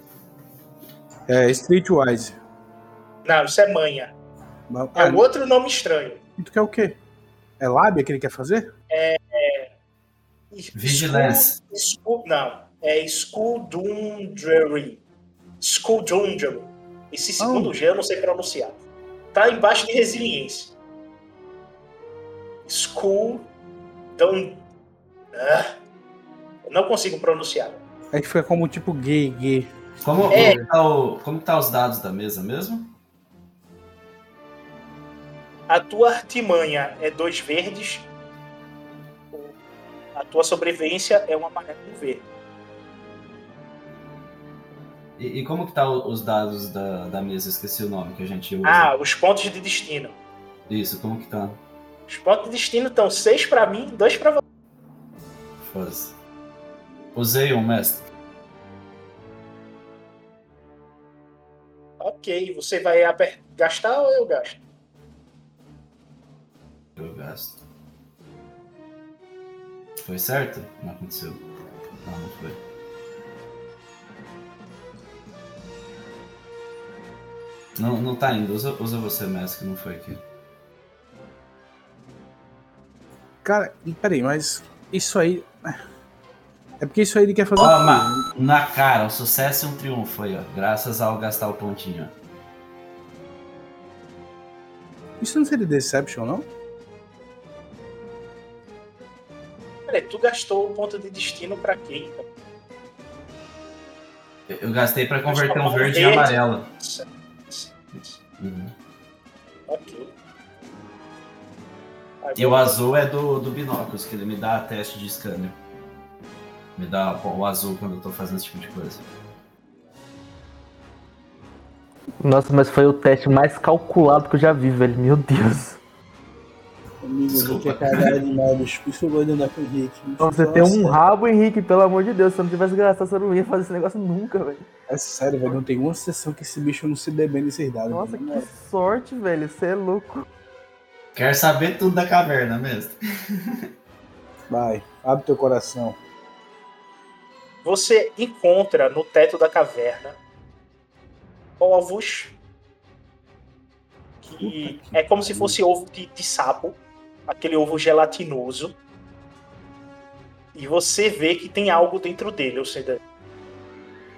É Streetwise. Não, isso é manha. Mas- É um outro nome estranho. Ah, tu quer o quê? É lábia que ele quer fazer? Vigilância. School, school- não, é Sculdundry. Sculdundry. Esse segundo G eu não sei pronunciar. Tá embaixo de resiliência. School. Dun... Ah, eu não consigo pronunciar. Aí fica como tipo gay, gay. Como, É. como, tá o- como tá os dados da mesa mesmo? A tua artimanha é dois verdes. A tua sobrevivência é um amarelo e um verde. E, e como que tá os dados da, da mesa? Esqueci o nome que a gente usa. Ah, os pontos de destino. Isso, como que tá? Os pontos de destino estão seis pra mim e dois pra você. Foda-se. Usei um mestre. Ok, você vai aper- gastar ou eu gasto? Eu gasto. Foi certo? Não aconteceu. Não, não foi. Não, não tá indo. Usa, usa você, mestre, que não foi aqui. Cara, peraí, mas isso aí. É porque isso aí ele quer fazer. Ó, o ma- na cara, um sucesso e um triunfo aí, ó. Graças ao gastar o pontinho. ó. Isso não seria Deception, não? Peraí, tu gastou o ponto de destino pra quê? então? Eu, eu gastei pra converter um um verde em verde. amarelo. Uhum. Ok. E o azul é do, do binóculos, que ele me dá teste de scanner. Me dá o azul quando eu tô fazendo esse tipo de coisa. Nossa, mas foi o teste mais calculado que eu já vi, velho. Meu Deus. Amigo, Desculpa. é demais. Por Henrique. Você tem um rabo, Henrique, pelo amor de Deus. Se eu não tivesse gastado, você não ia fazer esse negócio nunca, velho. É sério, velho. Não tem uma sessão que esse bicho não se dê bem nesses dados. Nossa, velho. que sorte, velho. Você é louco. Quer saber tudo da caverna mesmo? Vai, abre teu coração. Você encontra no teto da caverna ovos que é como se fosse ovo de, de sapo, aquele ovo gelatinoso. E você vê que tem algo dentro dele, ou seja,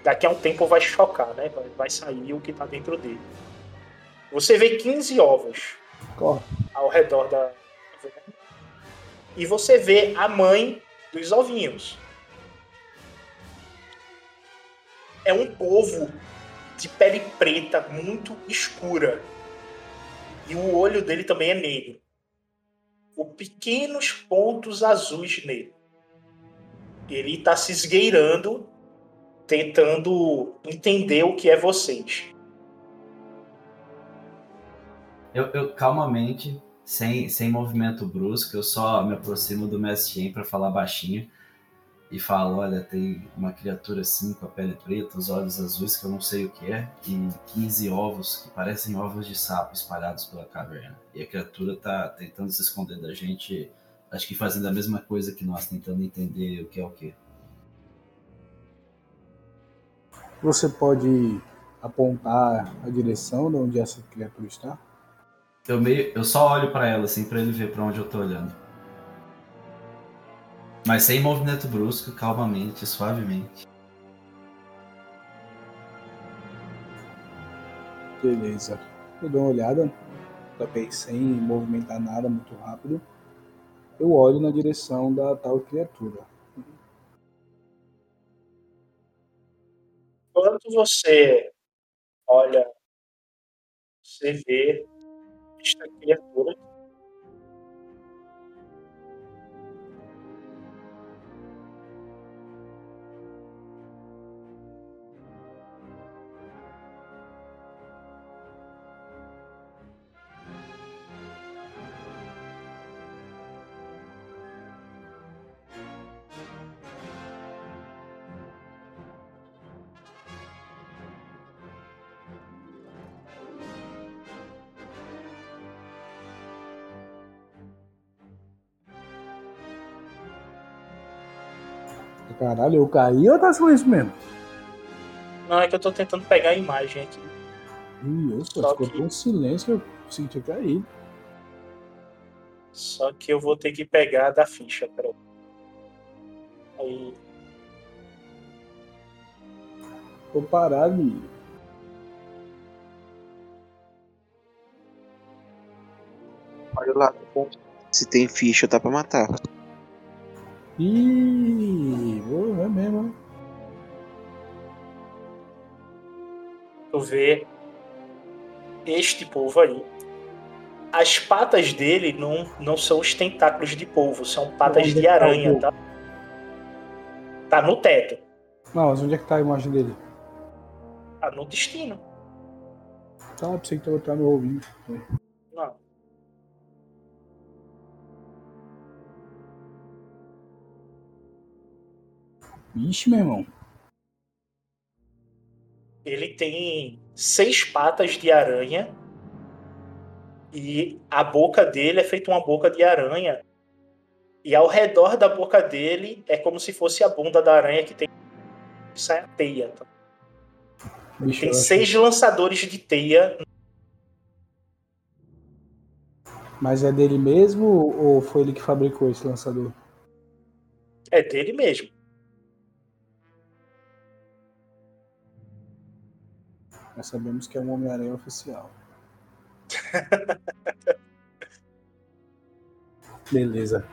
daqui a um tempo vai chocar, né? Vai, vai sair o que tá dentro dele. Você vê 15 ovos Corre. ao redor da caverna. E você vê a mãe dos ovinhos. É um povo de pele preta, muito escura. E o olho dele também é negro. Com pequenos pontos azuis nele. Ele está se esgueirando, tentando entender o que é vocês. Eu, eu calmamente, sem, sem movimento brusco, eu só me aproximo do Mestre para falar baixinho e falo: olha, tem uma criatura assim com a pele preta, os olhos azuis que eu não sei o que é, e 15 ovos que parecem ovos de sapo espalhados pela caverna. E a criatura tá tentando se esconder da gente, acho que fazendo a mesma coisa que nós, tentando entender o que é o que. Você pode apontar a direção de onde essa criatura está? Eu, meio, eu só olho para ela assim para ele ver para onde eu tô olhando. Mas sem movimento brusco, calmamente, suavemente. Beleza. Eu dou uma olhada, também sem movimentar nada muito rápido. Eu olho na direção da tal criatura. Quando você olha, você vê esta criatura. Caralho, eu caí ou tá silêncio mesmo? Não, é que eu tô tentando pegar a imagem aqui. Ih, eu Só ficou que- tão silêncio que eu senti cair. Só que eu vou ter que pegar da ficha, peraí. Aí. Tô parado, menino. Olha lá. Se tem ficha, dá pra matar. Ih, é mesmo. tu vê este polvo aí. As patas dele não, não são os tentáculos de polvo, são patas Onde de é tá aranha, tá? Tá no teto, Não, mas onde é que tá a imagem dele? tá no destino. Tá, pensei que tá no ouvido. Ixi, meu irmão. Ele tem seis patas de aranha e a boca dele é feita uma boca de aranha. E ao redor da boca dele é como se fosse a bunda da aranha que tem que sai a teia. Tá? Bicho, Tem seis lançadores de teia. Mas é dele mesmo ou foi ele que fabricou esse lançador? É dele mesmo. Nós sabemos que é um Homem-Aranha oficial. Beleza.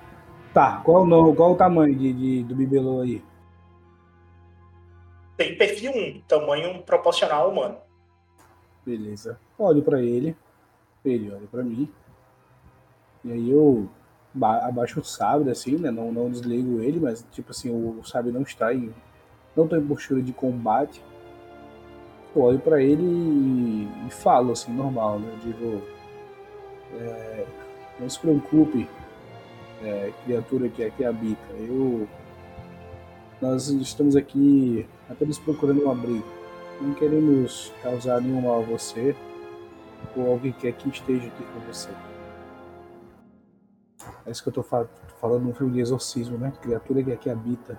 Tá, qual o, nome, qual o tamanho de, de- do bibelô aí? Tem perfil 1, tamanho proporcional ao humano. Beleza. Olho pra ele, ele olha pra mim. E aí eu ba- abaixo o sabre, assim, né? Não, não desligo ele, mas tipo assim, o sabre não está em. Não tô em postura de combate. Eu olho pra ele e, e falo assim, normal, né? Eu digo. é, não se preocupe, é, criatura que aqui habita. Eu. Nós estamos aqui apenas procurando um abrigo. Não queremos causar nenhum mal a você ou alguém quer que esteja aqui com você. É isso que eu tô falando no filme de exorcismo, né? Criatura que aqui habita.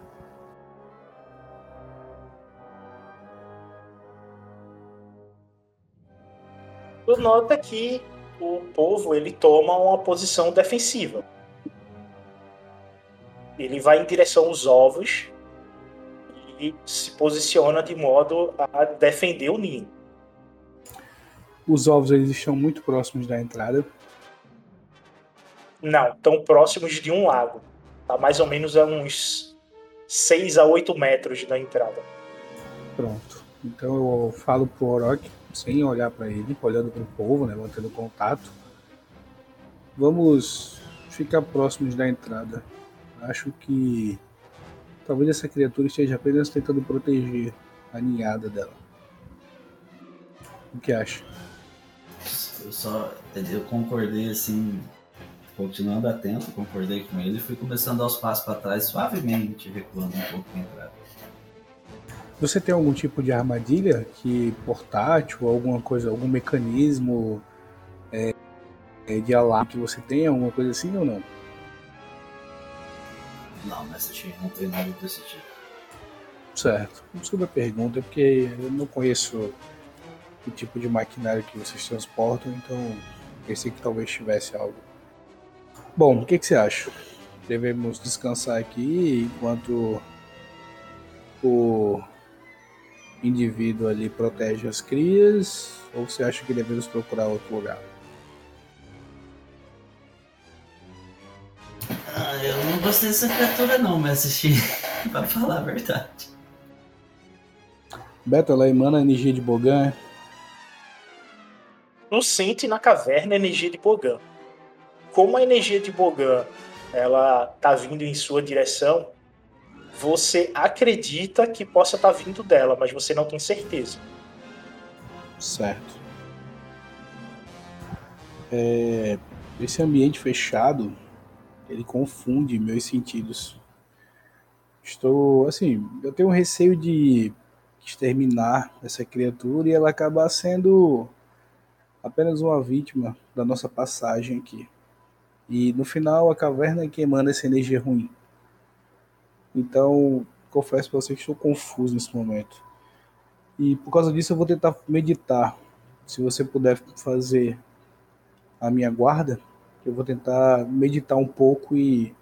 Tu nota que o povo ele toma uma posição defensiva. Ele vai em direção aos ovos e se posiciona de modo a defender o ninho. Os ovos eles estão muito próximos da entrada. Não, tão próximos de um lago. Tá mais ou menos a uns 6 a 8 metros da entrada. Pronto. Então eu falo pro Orok, sem olhar para ele, olhando pro povo, né? Mantendo contato. Vamos ficar próximos da entrada. Acho que talvez essa criatura esteja apenas tentando proteger a ninhada dela. O que acha? Eu só. Eu concordei assim. Continuando atento, concordei com ele e fui começando aos passos para trás, suavemente, recuando um pouco pra entrada. Você tem algum tipo de armadilha que portátil, alguma coisa, algum mecanismo é, é, de alarme que você tem, alguma coisa assim ou não? Não, achei não tem nada desse tipo. Certo. Desculpa a pergunta, é porque eu não conheço o tipo de maquinário que vocês transportam, então pensei que talvez tivesse algo. Bom, o que, que você acha? Devemos descansar aqui enquanto o indivíduo ali protege as crias, ou você acha que devemos procurar outro lugar? Ah, eu não gostei dessa criatura não, mas assisti pra falar a verdade. Beto, ela emana energia de Bogan, Tu sente na caverna a energia de Bogan. Como a energia de Bogan ela tá vindo em sua direção, você acredita que possa estar vindo dela, mas você não tem certeza. Certo. É, esse ambiente fechado, ele confunde meus sentidos. Estou, assim, eu tenho um receio de exterminar essa criatura e ela acabar sendo apenas uma vítima da nossa passagem aqui. E no final a caverna é que emana essa energia ruim. Então, confesso pra você que estou confuso nesse momento. E por causa disso eu vou tentar meditar. Se você puder fazer a minha guarda, eu vou tentar meditar um pouco e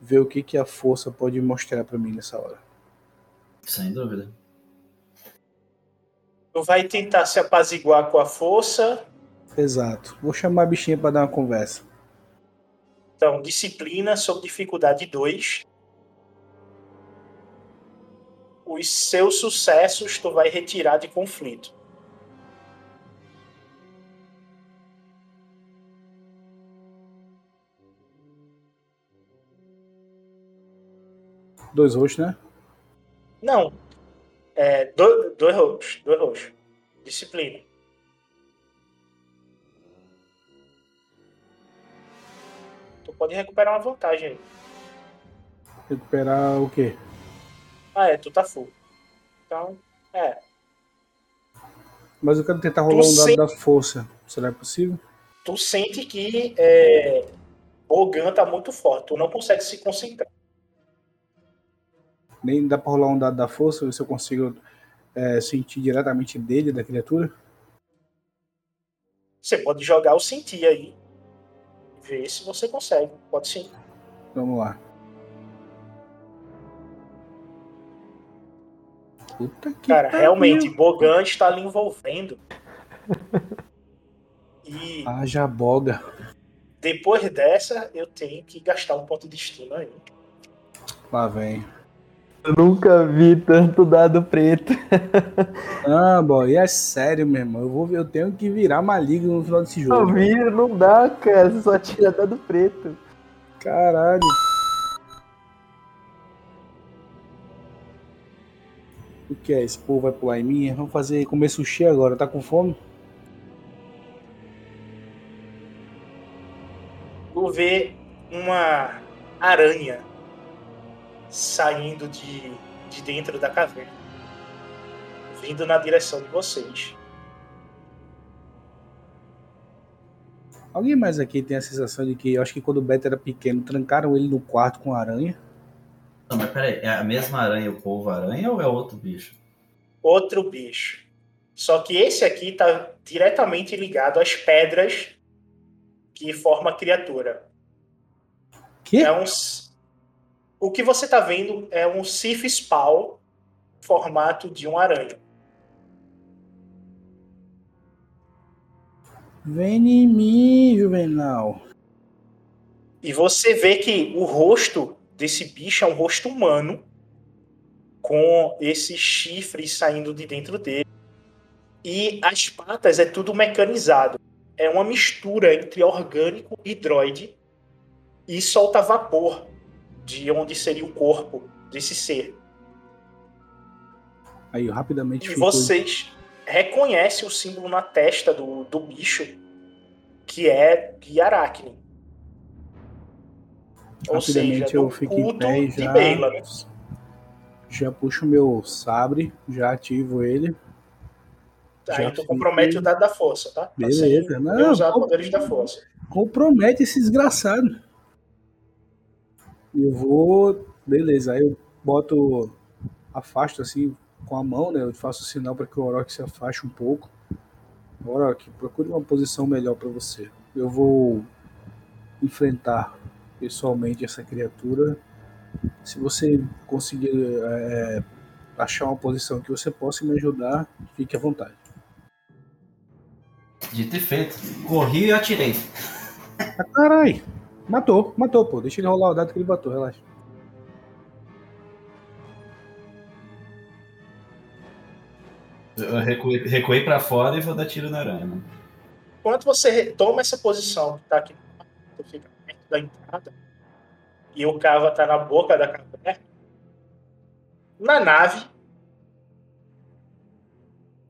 ver o que, que a força pode mostrar para mim nessa hora. Sem dúvida. Tu vai tentar se apaziguar com a força. Exato. Vou chamar a bichinha para dar uma conversa. Então, disciplina sob dificuldade 2. Os seus sucessos tu vai retirar de conflito. Dois roxos, né? Não. É, do- dois roxos. Dois roxos. Disciplina. Tu pode recuperar uma vantagem aí. Recuperar o quê? Ah, é, tu tá full. Então, é. Mas eu quero tentar rolar um dado da força. Será possível? Tu sente que é, Bogan tá muito forte. Tu não consegue se concentrar. Nem dá pra rolar um dado da força, ver se eu consigo é, sentir diretamente dele, da criatura. Você pode jogar o sentir aí. Ver se você consegue. Pode sim. Vamos lá. Puta que Cara, pariu. realmente, Bogan está lhe envolvendo. E Haja boga. depois dessa, eu tenho que gastar um ponto de destino aí. Lá vem. Eu nunca vi tanto dado preto. Ah, boy, é sério, meu irmão. Eu, vou, eu tenho que virar maligno no final desse Não jogo. vi, não dá, cara. Você só tira dado preto. Caralho. O que é? Esse povo vai pular em mim? Vamos fazer comer sushi agora. Tá com fome? Tu vê uma aranha saindo de, de dentro da caverna, vindo na direção de vocês. Alguém mais aqui tem a sensação de que eu acho que quando o Beto era pequeno, trancaram ele no quarto com a aranha? Não, mas peraí, é a mesma aranha, o polvo aranha ou é outro bicho? Outro bicho. Só que esse aqui está diretamente ligado às pedras que formam a criatura. Que? É um, o que você está vendo é um Sif Spawn formato de um aranha. Vem em mim, Juvenal. E você vê que o rosto desse bicho é um rosto humano, com esses chifres saindo de dentro dele. E as patas é tudo mecanizado. É uma mistura entre orgânico e droide. E solta vapor de onde seria o corpo desse ser. Aí rapidamente E vocês reconhecem o símbolo na testa do, do bicho, que é de Aracne. Ou seja, Rapidamente do eu fico em pé e já. Né? Já puxo meu sabre, já ativo ele. Aí Já tu fico- compromete o dado da força, tá? Tá Beleza, sem não, usar com- poderes da força. Compromete esse desgraçado. Eu vou. Beleza, aí eu boto. Afasto assim com a mão, né? Eu faço sinal para que o Orochi se afaste um pouco. Orochi, procure uma posição melhor para você. Eu vou enfrentar pessoalmente essa criatura. Se você conseguir é, achar uma posição que você possa me ajudar, fique à vontade. Dito e feito. Corri e atirei. Ah, carai! Matou, matou, pô. Deixa ele rolar o dado que ele matou, relaxa. Eu recuei, recuei pra fora e vou dar tiro na aranha. Enquanto você retoma essa posição, que tá aqui, tu fica da entrada, e o cava tá na boca da caverna, na nave,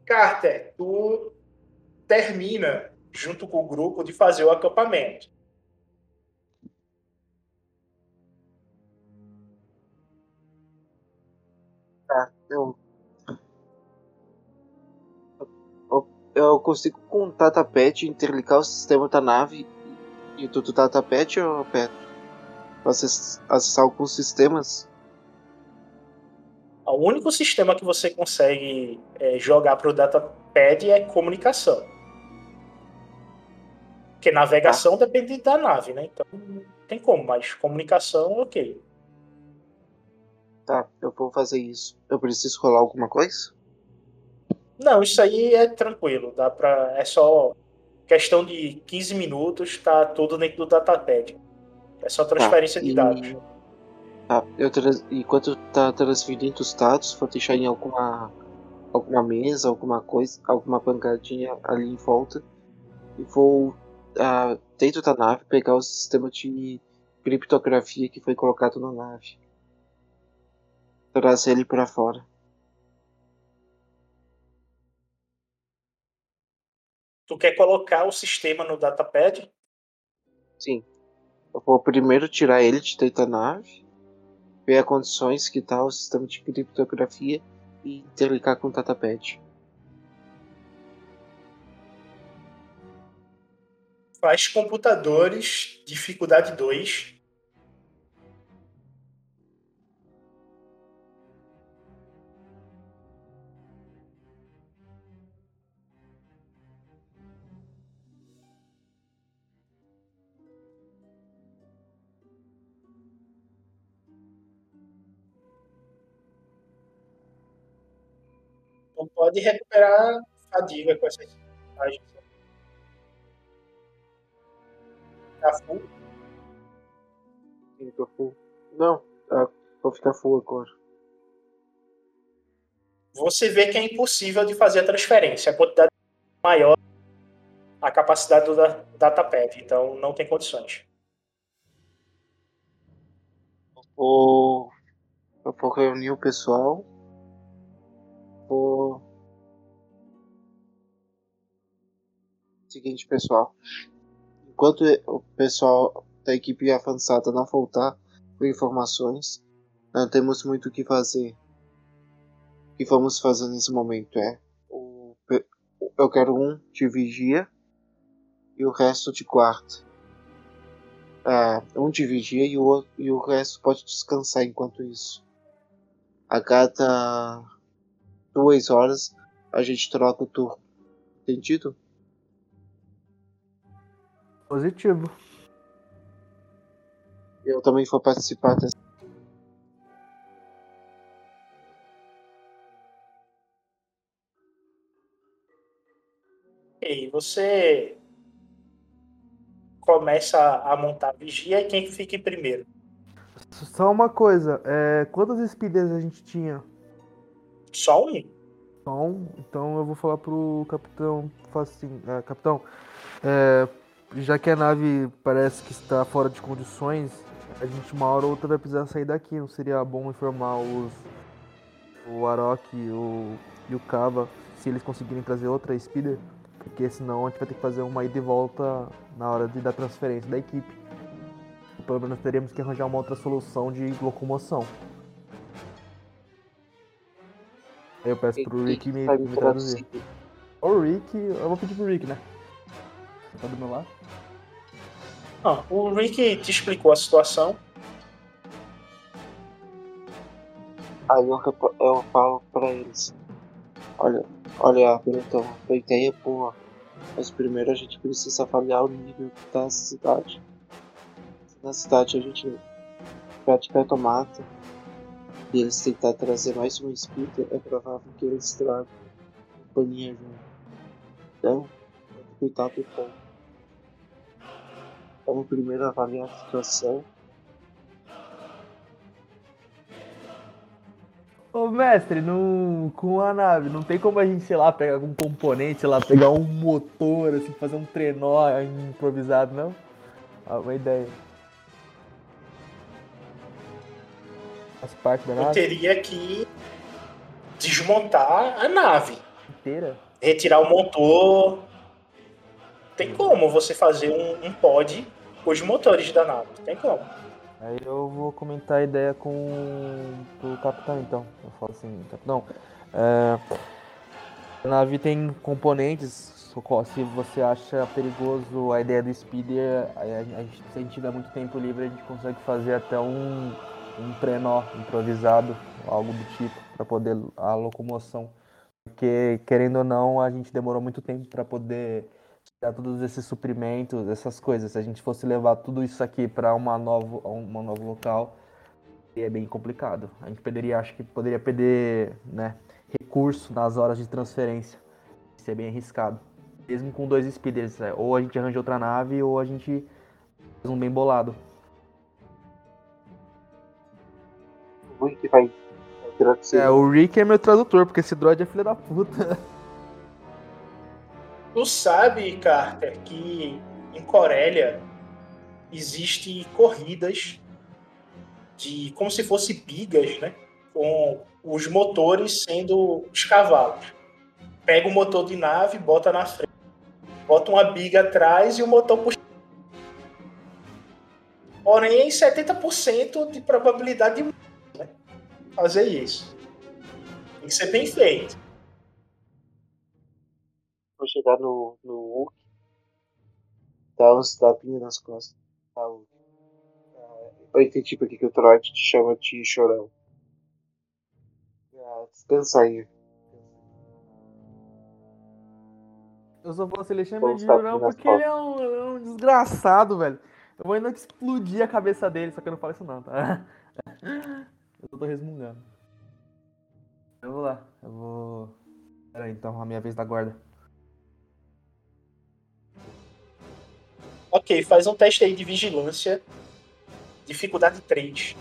Carter, tu termina, junto com o grupo, de fazer o acampamento. Tá, eu. Eu, consigo com o Tatapet interligar o sistema da nave e do do Tatapet ou Petro? Acess- Acessar alguns sistemas? O único sistema que você consegue é, jogar para o datapad é comunicação. Porque navegação Tá. depende da nave, né? Então não tem como, mas comunicação, ok. Tá, eu vou fazer isso. Eu preciso rolar alguma coisa? Não, isso aí é tranquilo. Dá pra, é só questão de 15 minutos, tá tudo dentro do datapad. É só transferência de e- dados. Tá, eu trans... enquanto tá transferindo os dados, vou deixar em alguma alguma mesa, alguma coisa, alguma pancadinha ali em volta e vou ah, dentro da nave pegar o sistema de criptografia que foi colocado na nave. Trazer ele pra fora. Tu quer colocar o sistema no datapad? Sim. Eu vou primeiro tirar ele de dentro da nave, ver as condições que tá o sistema de criptografia e interligar com o datapad. Faz computadores, dificuldade 2. Pode recuperar fadiga com essas vantagens. Tá full. Sim, tô full. Não, ah, vou ficar full agora. você vê que é impossível de fazer a transferência. A quantidade maior a capacidade do da- datapad, então não tem condições. Vou. Eu vou reunir o pessoal. Vou. Seguinte, pessoal. Enquanto o pessoal da equipe avançada não voltar com informações, não temos muito o que fazer. O que vamos fazer nesse momento é. O, eu quero um de vigia e o resto de guarda. Ah, um de vigia e o, e o resto pode descansar enquanto isso. A cada duas horas a gente troca o turno. Entendido? Positivo. Eu também vou participar dessa. E você começa a montar a vigia e quem que fica em primeiro? Só uma coisa, é, quantas speeders a gente tinha? Só um. Só um? Então eu vou falar pro capitão, assim, é, capitão, é, já que a nave parece que está fora de condições, a gente uma hora ou outra vai precisar sair daqui, não seria bom informar os o Arok e o, e o Kava se eles conseguirem trazer outra speeder, porque senão a gente vai ter que fazer uma ida e volta na hora de dar transferência da equipe. Pelo menos teríamos que arranjar uma outra solução de locomoção. Aí eu peço pro Rick me, me traduzir. traduzir. O Rick, eu vou pedir pro Rick, né? Tá do meu lado? Ah, o Rick te explicou a situação. Aí eu, eu falo pra eles. Olha, olha, Bretão, a ideia é boa. Mas primeiro a gente precisa avaliar o nível da cidade. Se na cidade a gente praticar tomata e eles tentar trazer mais um speeder, é provável que eles tragam companhia junto. Então, ponto. Vamos primeiro avaliar a situação. Ô mestre, não, com a nave, não tem como a gente, sei lá, pegar algum componente, sei lá, pegar um motor, assim, fazer um trenó improvisado, não? Ah, uma ideia. Faz parte da Eu nave teria que desmontar a nave, inteira? retirar o motor. Tem como você fazer um, um pod com os motores da nave. Tem como. Aí eu vou comentar a ideia com o capitão então. Eu falo assim, capitão, é, a nave tem componentes. Se você acha perigoso a ideia do speeder, a gente, se a gente tiver muito tempo livre, a gente consegue fazer até um, um trenó improvisado, algo do tipo, para poder a locomoção. Porque, querendo ou não, a gente demorou muito tempo para poder tirar todos esses suprimentos, essas coisas. Se a gente fosse levar tudo isso aqui para uma nova, uma novo local, é bem complicado. A gente poderia, acho que poderia perder, né, recurso nas horas de transferência. Isso é bem arriscado. Mesmo com dois speeders, é, ou a gente arranja outra nave ou a gente faz um bem bolado. O Rick vai. É, o Rick é meu tradutor, porque esse droid é filho da puta. Tu sabe, Carter, que em Corélia existe corridas de como se fosse bigas, né? Com os motores sendo os cavalos. Pega o motor de nave, bota na frente, bota uma biga atrás e o motor puxa. Porém, 70% de probabilidade de né? fazer isso. Tem que ser bem feito. Vou chegar no, no Hulk, dar uns tapinhas nas costas. Tá. Ah, eu entendi por que o Troy te chama de chorão. Ah, descansa aí. Eu só posso ele chama de nas porque ele é, um, é um desgraçado, velho. Eu vou ainda explodir a cabeça dele, só que eu não falo isso não, tá? Eu tô resmungando. Eu vou lá, eu vou. Pera aí, então, a minha vez da guarda. Ok, faz um teste aí de vigilância. Dificuldade 3.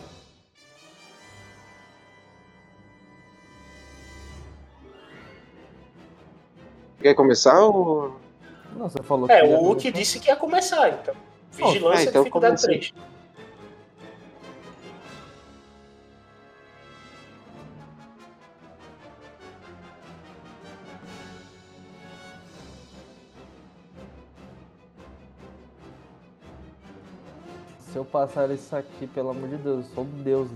Quer começar ou. Não, você falou É, que. o ia Hulk começar. disse que ia começar, então. Vigilância, ah, então dificuldade comecei. 3. Se eu passar isso aqui, pelo amor de Deus, eu sou um deus.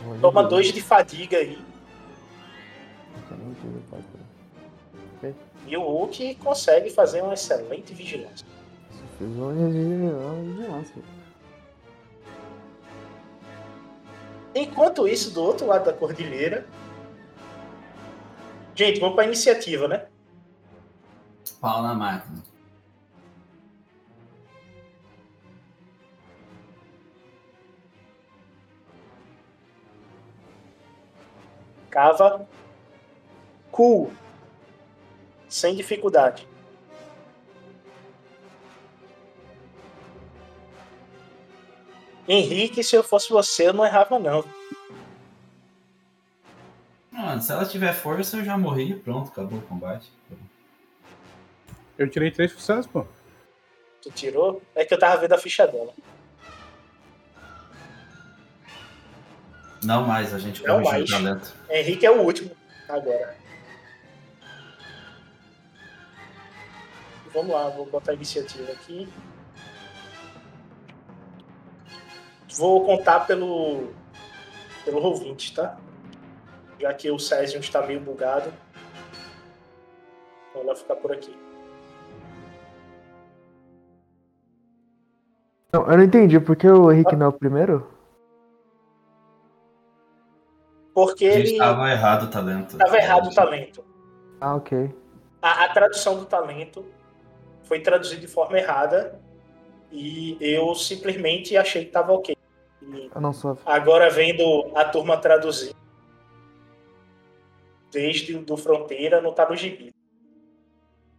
Amor de Toma Deus. 2 de fadiga aí. E o Hulk consegue fazer uma excelente vigilância. Isso fez uma uma vigilância. Enquanto isso, do outro lado da cordilheira. Gente, vamos pra iniciativa, né? Pau na máquina. Cava. Cool. Sem dificuldade. Henrique, se eu fosse você, eu não errava, não. Mano, se ela tiver força, eu já morri e pronto, acabou o combate. Eu tirei três sucessos, pô. Tu tirou? É que eu tava vendo a ficha dela. Não mais, a gente Não mais. o talento. Henrique é o último agora. Vamos lá, vou botar a iniciativa aqui. Vou contar pelo pelo Roll20, tá? Já que o Césium está meio bugado. Então vai ficar por aqui. Não, eu não entendi, por que o Henrique não é o primeiro? Porque ele tava errado o talento. estava errado o talento. Ah, ok. A, a tradução do talento foi traduzida de forma errada e eu simplesmente achei que estava ok. E Eu não sou. agora vendo a turma traduzir desde do Fronteira, não tá no gibi.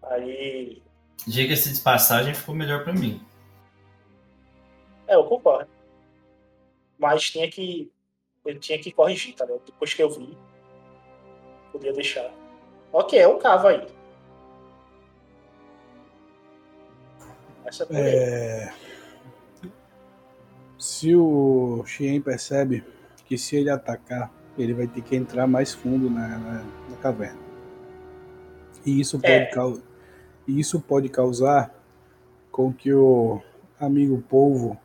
Aí, Diga-se de passagem, ficou melhor pra mim. é, eu concordo. Mas tinha que eu tinha que corrigir, tá? ligado? Depois que eu vi, podia deixar. Ok, é o cavo aí. Essa é. É... Se o Xien percebe que se ele atacar, ele vai ter que entrar mais fundo na, na- na caverna. E isso pode, É. e isso pode causar com que o amigo polvo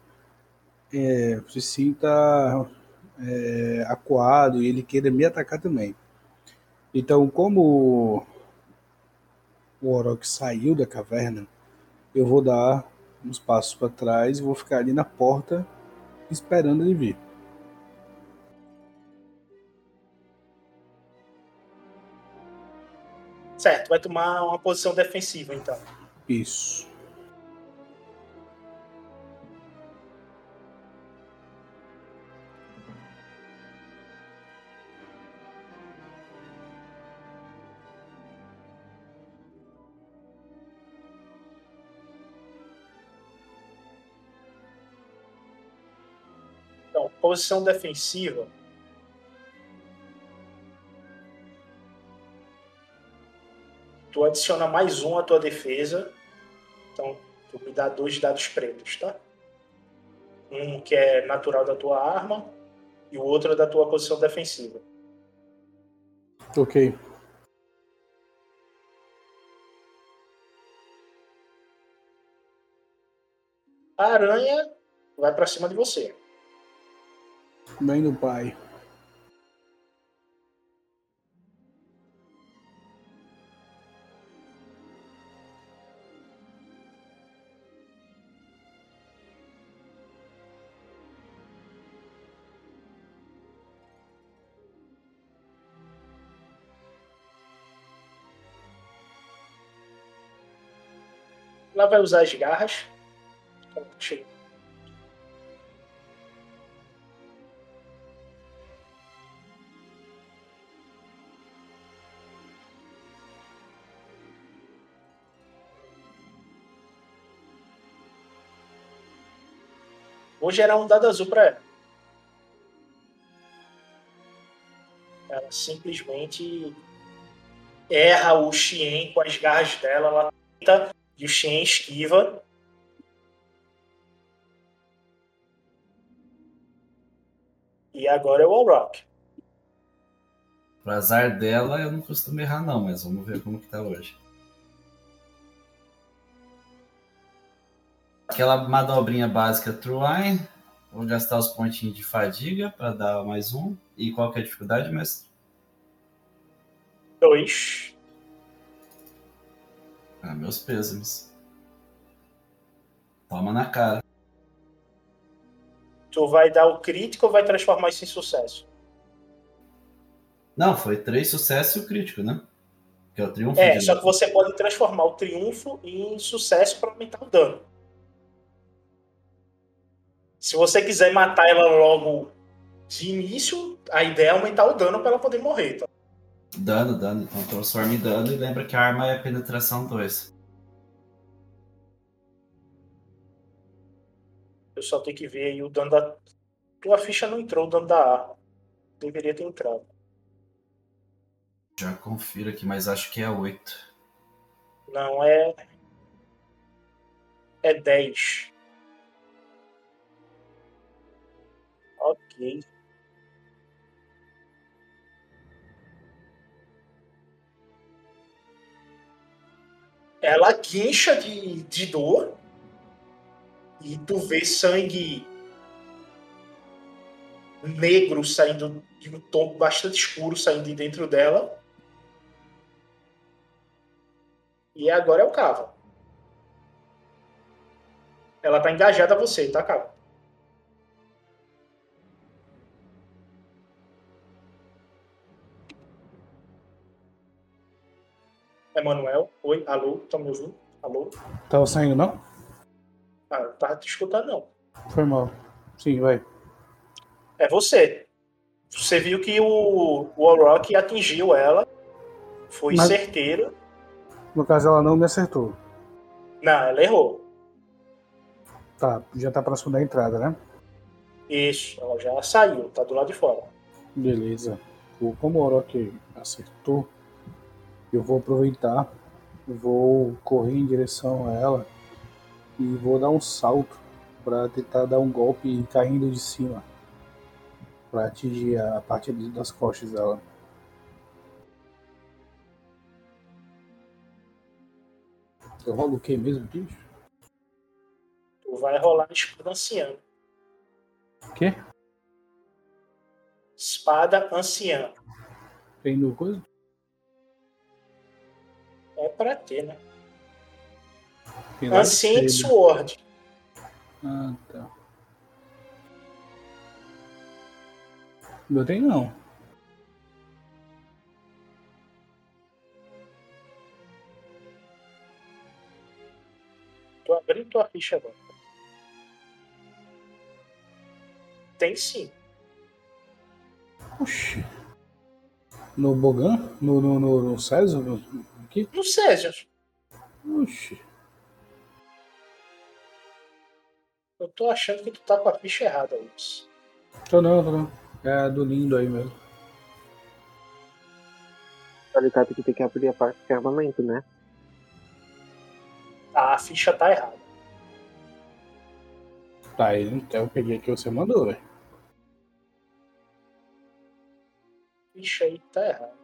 é, se sinta é, acuado e ele queira me atacar também. Então, como o Orok saiu da caverna, eu vou dar uns passos para trás e vou ficar ali na porta esperando ele vir. Certo, vai tomar uma posição defensiva então. Isso. Posição defensiva. Tu adiciona mais um à tua defesa. Então, tu me dá dois dados pretos, tá? Um que é natural da tua arma e o outro é da tua posição defensiva. Ok. A aranha vai pra cima de você. Bem do pai. Ela vai usar as garras. Então. Vou gerar um dado azul para ela. Ela simplesmente erra o Xien com as garras dela. Ela tenta e o Xien esquiva. E agora é o Allrock. Pro azar dela, eu não costumo errar, não, mas vamos ver como que tá hoje. Aquela manobrinha básica Truine. Vou gastar os pontinhos de fadiga para dar mais um. E qual que é a dificuldade, mestre? Dois. Ah, meus pêsames. Toma na cara. Tu vai dar o crítico ou vai transformar isso em sucesso? Não, foi três sucessos e o crítico, né? Que é o triunfo. É, só que você pode transformar o triunfo em sucesso para aumentar o dano. Se você quiser matar ela logo de início, a ideia é aumentar o dano para ela poder morrer. Tá? Dano, dano. Então transforma em dano e lembra que a arma é penetração 2. Eu só tenho que ver aí o dano da. Tua ficha não entrou o dano da arma. Deveria ter entrado. Já confiro aqui, mas acho que é 8. Não é. É 10. Ela guincha de, de dor. E tu vê sangue negro saindo de um tom bastante escuro saindo de dentro dela. E agora é o Cava. Ela tá engajada a você, tá, Cava? Emanuel, oi, alô, tá me ouvindo? Alô? Tava saindo, não? Ah, não tava te escutando, não. Foi mal. Sim, vai. É você. Você viu que o, o Rock atingiu ela. Foi Mas- certeiro. No caso, ela não me acertou. Não, ela errou. Tá, já tá próximo da entrada, né? Isso, ela já saiu, tá do lado de fora. Beleza. O- Como o Orochi acertou, eu vou aproveitar, vou correr em direção a ela e vou dar um salto para tentar dar um golpe caindo de cima para atingir a parte das costas dela. Eu rolo o que mesmo, bicho? Tu vai rolar espada anciã. O quê? Espada anciã. Tem no coisa? É para ter, né? Ancient é assim, Sword. Ah, tá. Não tem não. Tô abrindo tua ficha agora. Tem sim. Oxi. No Bogan? No, no, no, no César? Aqui? No César. Oxi. Eu tô achando que tu tá com a ficha errada, Luz. Tô não, tô não. É a do lindo aí mesmo. Tá ligado que tem que abrir a parte de armamento, né? Tá, a ficha tá errada. Tá, então eu peguei que você mandou, velho. A ficha aí tá errada.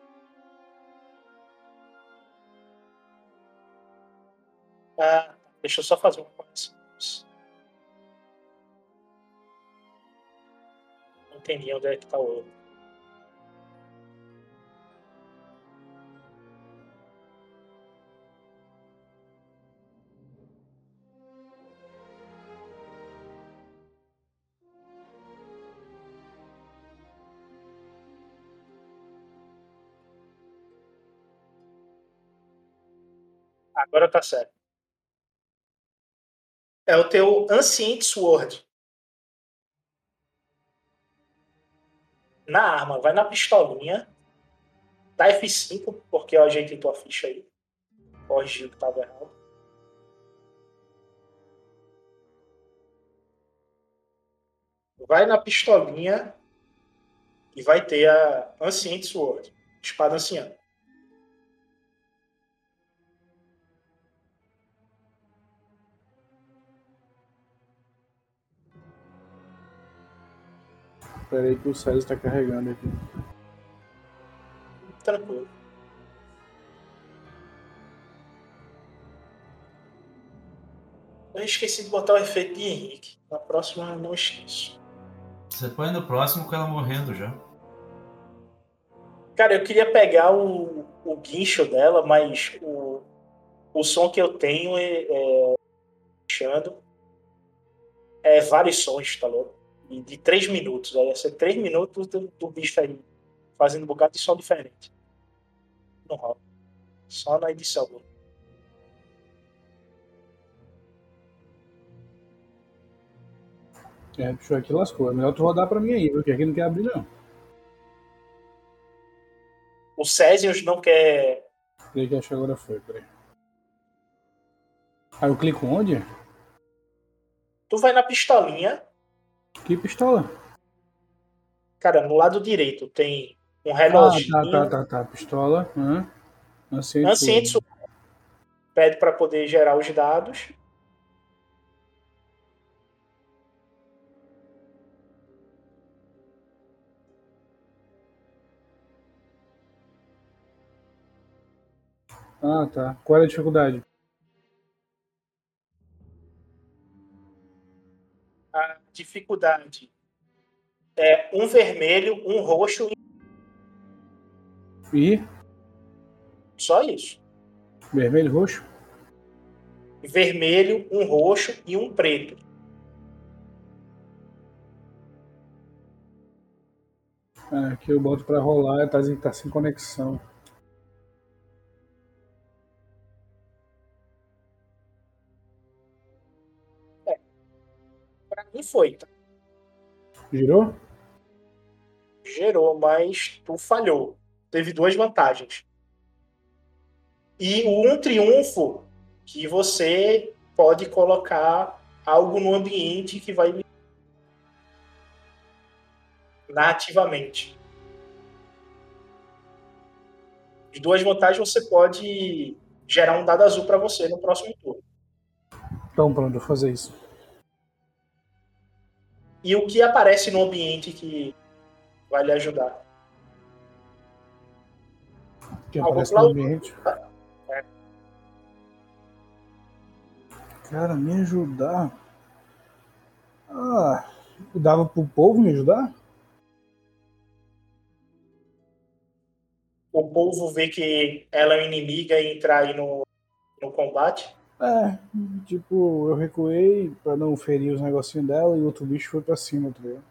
Ah, deixa eu só fazer uma coisa. Não entendi onde é que tá o erro. Agora tá certo. É o teu Ancient Sword. Na arma, vai na pistolinha. Dá F5, porque eu ajeitei tua ficha aí. Corrigiu que tava errado. Vai na pistolinha e vai ter a Ancient Sword. Espada anciã. Pera aí que o César tá carregando aqui. Tranquilo. Eu esqueci de botar o efeito de Henrique. Na próxima eu não esqueço. Você põe no próximo com ela morrendo já. Cara, eu queria pegar o, o guincho dela, mas o, o som que eu tenho é, é é vários sons, tá louco? De três minutos. Aí ia ser três minutos do, do bicho aí fazendo um bocado de som diferente. Não rola. Só na edição. mano. É, bicho, aqui lascou. É melhor tu rodar pra mim aí, porque aqui não quer abrir, não. O Césius não quer. Peraí que acho que agora foi, peraí. Aí eu clico onde? Tu vai na pistolinha, Que pistola? cara, no lado direito tem um Ah, reloginho. tá, tá, tá, tá. Pistola. Hã? Ancient Ancient Sword. Sword. Pede para poder gerar os dados. Ah, tá. Qual era a dificuldade? Dificuldade é um vermelho, um roxo e E? só isso. Vermelho, roxo? Vermelho, um roxo e um preto. Ah, aqui eu boto pra rolar, tá que tá sem conexão. Foi, tá? Girou? gerou, mas tu falhou. Teve duas vantagens. E um triunfo que você pode colocar algo no ambiente que vai nativamente. De duas vantagens você pode gerar um dado azul para você no próximo turno. Então pronto, vou fazer isso. E o que aparece no ambiente que vai lhe ajudar? Que aparece no ambiente. É. Cara, me ajudar. Ah, dava pro povo me ajudar? O povo vê que ela é inimiga e entrar aí no, no combate. É, tipo, eu recuei pra não ferir os negocinhos dela e outro bicho foi pra cima, tá ligado?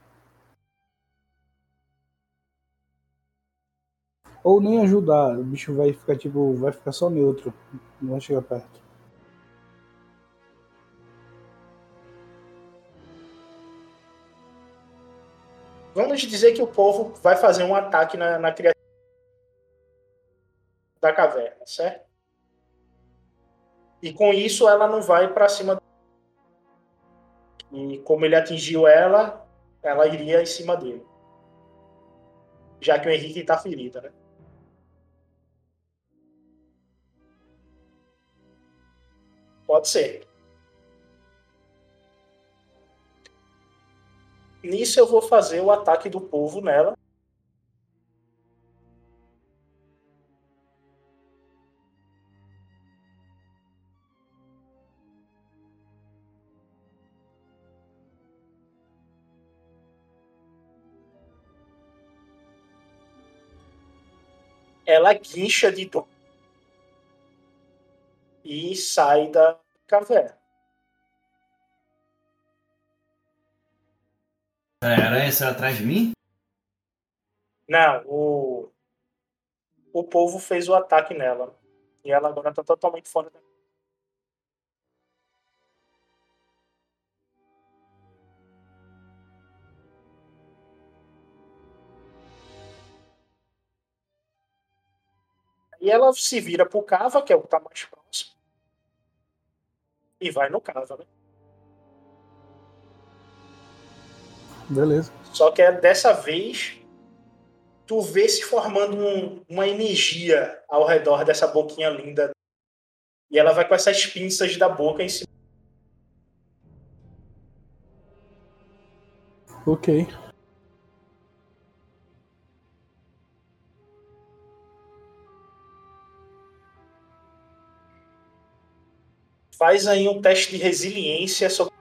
Ou nem ajudar, o bicho vai ficar tipo, vai ficar só neutro, não vai chegar perto. Vamos dizer que o povo vai fazer um ataque na, na criatura da caverna, certo? E com isso ela não vai para cima. E como ele atingiu ela, ela iria em cima dele. Já que o Henrique está ferido, né? Pode ser. Nisso eu vou fazer o ataque do povo nela. Ela guincha de dor e sai da caverna. Era essa atrás de mim? Não, o, o povo fez o ataque nela. E ela agora tá totalmente fora da. E ela se vira pro Cava, que é o que tá mais próximo. E vai no Cava, né? Beleza. Só que é dessa vez tu vê se formando um- uma energia ao redor dessa boquinha linda. E ela vai com essas pinças da boca em cima. Ok. Faz aí um teste de resiliência sobre.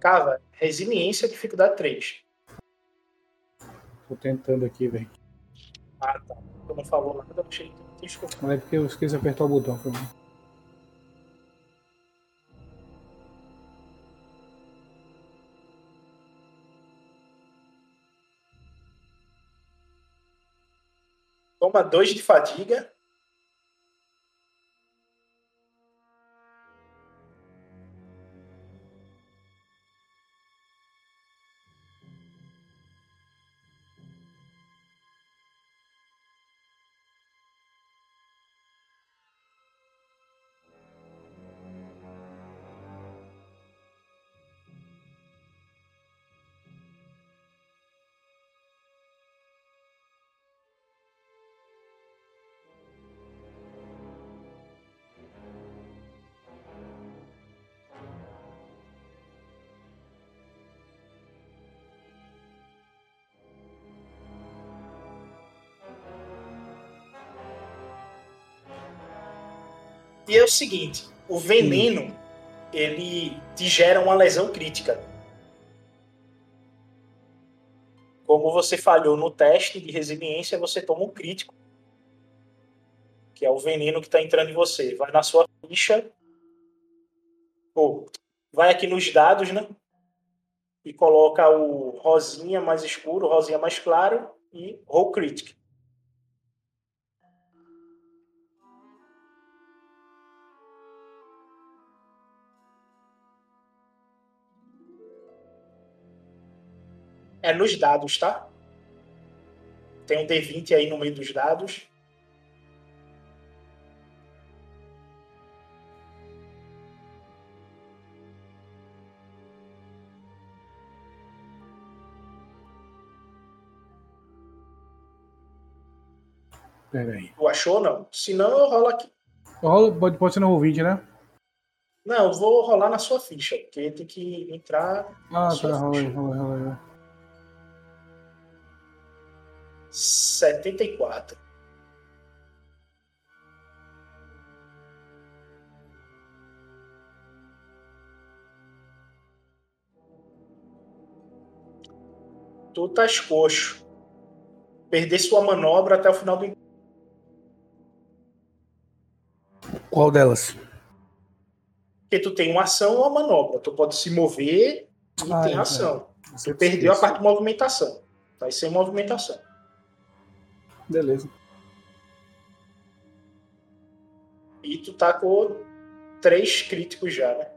Cava, resiliência, dificuldade 3. Tô tentando aqui, velho. Ah, tá. Tu não falou nada, eu achei que. Mas é porque eu esqueci de apertar o botão. Foi mal. Toma 2 de fadiga. E é o seguinte, o veneno, ele te gera uma lesão crítica. Como você falhou no teste de resiliência, você toma um crítico. Que é o veneno que está entrando em você. Vai na sua ficha. Ou vai aqui nos dados, né? E coloca o rosinha mais escuro, rosinha mais claro e roll critic. É nos dados, tá? Tem um D20 aí no meio dos dados. Pera aí. Tu achou não? Se não, eu rolo aqui. Rola, pode, pode ser no 20, né? Não, eu vou rolar na sua ficha, porque tem que entrar. Ah, tá. Rola aí, rola aí, rola aí. 74. Tu tá coxo. perder sua manobra até o final do Qual delas? Porque tu tem uma ação ou uma manobra. Tu pode se mover e Ah, tem é, ação. é. Você perdeu a parte de movimentação. Vai sem movimentação. Beleza. E tu tá com três críticos já, né?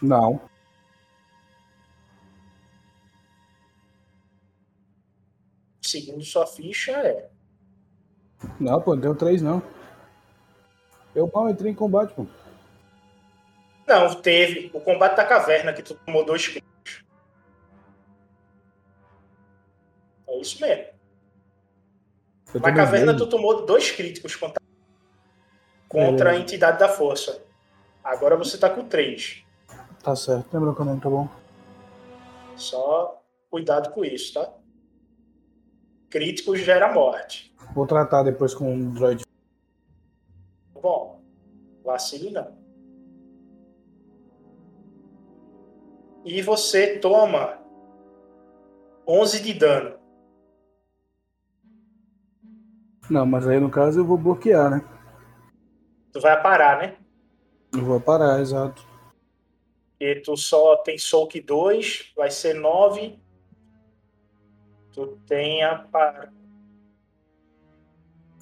Não. Segundo sua ficha, é. Não, pô, não tenho três, não. Eu mal entrei em combate, pô. Não, teve. O combate da caverna que tu tomou dois críticos. É isso mesmo. Eu caverna dois. tu tomou dois críticos contra, contra a Beleza. entidade da força. Agora você tá com três. Tá certo. Que eu não, tá bom. Só cuidado com isso, tá? Críticos gera morte. Vou tratar depois com o droid. Bom, vacile não. E você toma 11 de dano. Não, mas aí no caso eu vou bloquear, né? Tu vai parar, né? Eu vou parar, exato. E tu só tem soak 2, vai ser 9. Tu tem a par...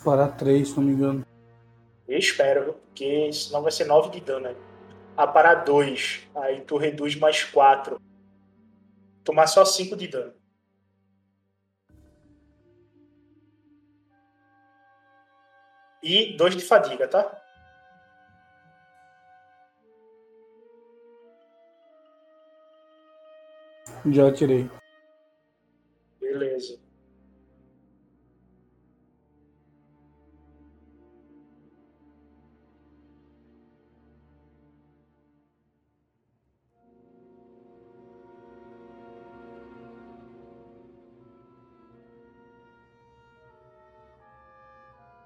Parar três, se não me engano. Eu espero, porque senão vai ser 9 de dano. Né? A parar 2, aí tu reduz mais 4. Tomar só 5 de dano. E 2 de fadiga, tá? Já tirei. Beleza.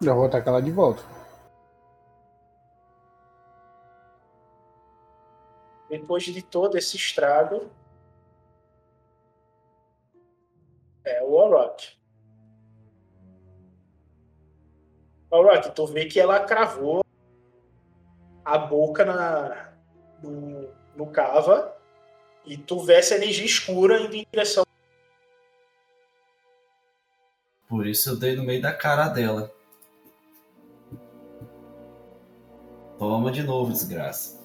Já vou atacar ela de volta. Depois de todo esse estrago, é o Orok. Orok, tu vê que ela cravou a boca na, no, no cava e tu vê essa energia escura indo em direção. Por isso eu dei no meio da cara dela. Toma de novo, desgraça.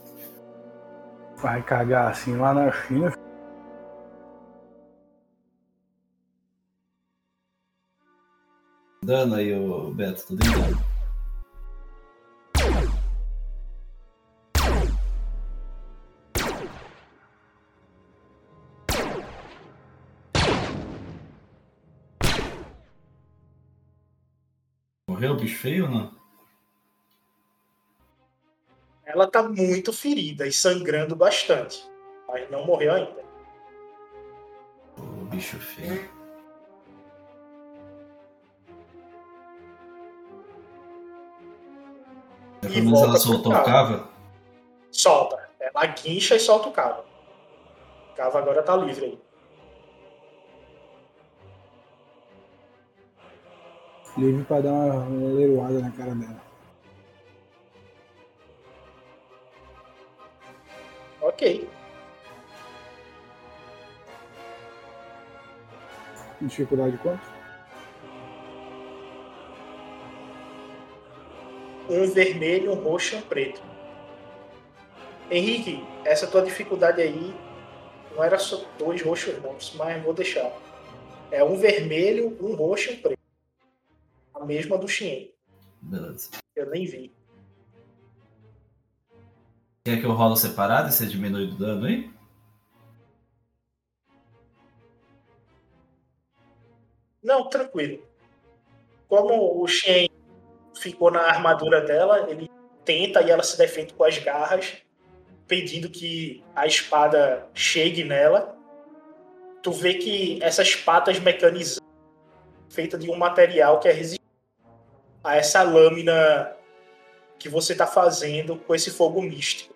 Vai cagar assim lá na China. Dano aí, o Beto, tudo em dano. Morreu o bicho feio ou não? Ela tá muito ferida e sangrando bastante, mas não morreu ainda. O bicho feio. E Pelo menos ela soltou o cava. Solta. Ela guincha e solta o cava. O cava agora tá livre aí. Livre pra dar uma uma leiroada na cara dela. Ok. Dificuldade quanto? um vermelho, um roxo e um preto. Henrique, essa tua dificuldade aí não era só dois roxos não, mas vou deixar. É um vermelho, um roxo e um preto. A mesma do Xien. Beleza. Eu nem vi. Quer que eu rolo separado e você diminui o dano aí? Não, tranquilo. Como o Shen ficou na armadura dela, ele tenta e ela se defende com as garras, pedindo que a espada chegue nela. Tu vê que essas patas mecanizadas, feitas de um material que é resistente a essa lâmina que você está fazendo com esse fogo místico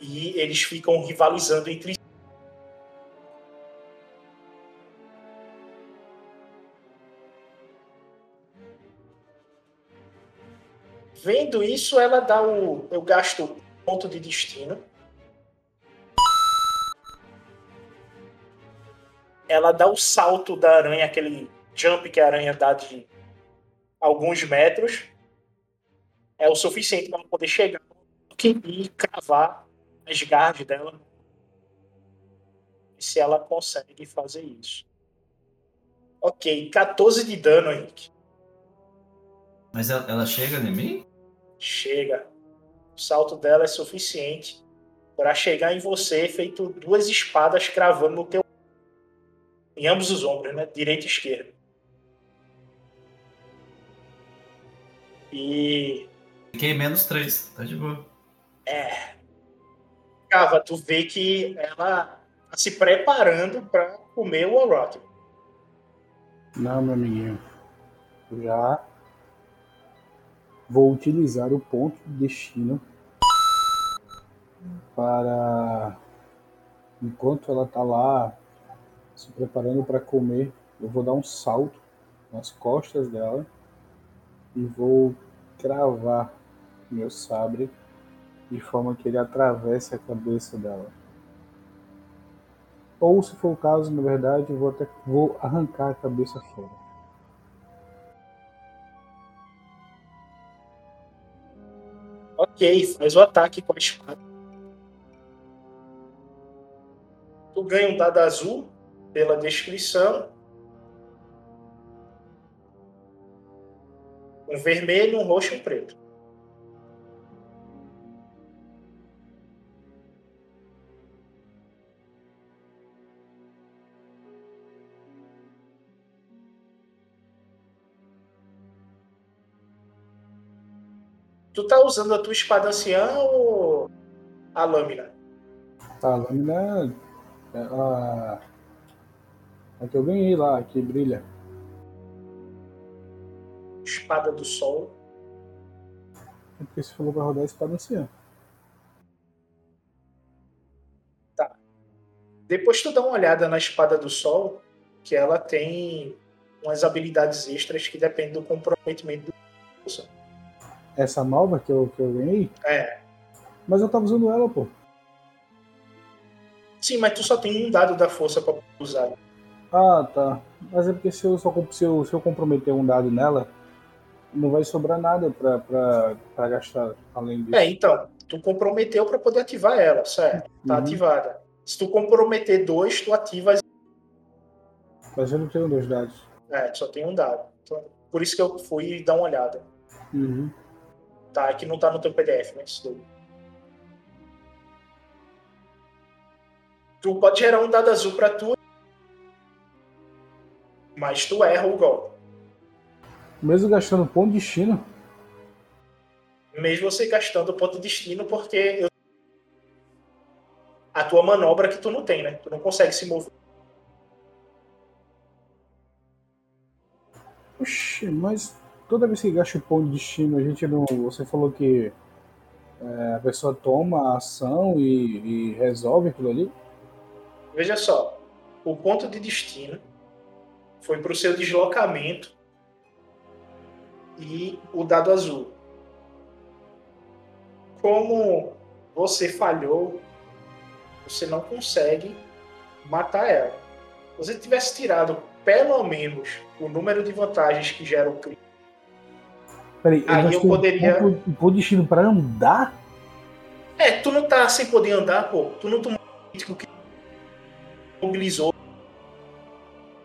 e eles ficam rivalizando entre si. Vendo isso, ela dá o. Eu gasto ponto de destino. Ela dá o salto da aranha, aquele jump que a aranha dá de alguns metros. É o suficiente para poder chegar e cravar as garras dela. Se ela consegue fazer isso. Ok, 14 de dano, Henrique. Mas ela, ela chega em mim? Chega. O salto dela é suficiente para chegar em você, feito duas espadas cravando no teu. Em ambos os ombros, né? Direita e esquerda. E. Fiquei menos três, tá de boa. É. Cava, tu vê que ela tá se preparando para comer o Orochi. Não, meu amiguinho. Já vou utilizar o ponto de destino para enquanto ela tá lá se preparando para comer, eu vou dar um salto nas costas dela e vou cravar meu sabre de forma que ele atravesse a cabeça dela. Ou, se for o caso, na verdade, vou, até, vou arrancar a cabeça fora. Ok, faz o ataque com a espada. Tu ganha um dado azul pela descrição. Um vermelho, um roxo e um preto. Tu tá usando a tua espada anciã ou a lâmina? Tá, a lâmina é a, a que eu ganhei lá, que brilha. Espada do sol. É porque você falou pra rodar a espada anciã. Tá. Depois tu dá uma olhada na espada do sol, que ela tem umas habilidades extras que dependem do comprometimento do. Essa nova que eu, que eu ganhei? É. Mas eu tava usando ela, pô. Sim, mas tu só tem um dado da força pra usar. Ah, tá. Mas é porque se eu, só, se eu, se eu comprometer um dado nela, não vai sobrar nada pra, pra, pra gastar além disso. É, então, tu comprometeu pra poder ativar ela, certo? Tá Uhum. ativada. Se tu comprometer dois, tu ativas. Mas eu não tenho dois dados. É, só tem um dado. Então, por isso que eu fui dar uma olhada. Uhum. Tá, que não tá no teu PDF, mas daí. Tu pode gerar um dado azul pra tu, mas tu erra o golpe. Mesmo gastando ponto de destino, Mesmo você gastando ponto de destino, porque eu- a tua manobra que tu não tem, né? Tu não consegue se mover. Oxi, mas toda vez que gasta o ponto de destino, a gente não. Você falou que é, a pessoa toma a ação e, e resolve aquilo ali? Veja só, o ponto de destino foi pro seu deslocamento e o dado azul. Como você falhou, você não consegue matar ela. Se você tivesse tirado pelo menos o número de vantagens que gera o crime, Peraí, Aí eu poderia- um de destino pra andar? É, tu não tá sem poder andar, pô. Tu não tomou crítico que mobilizou.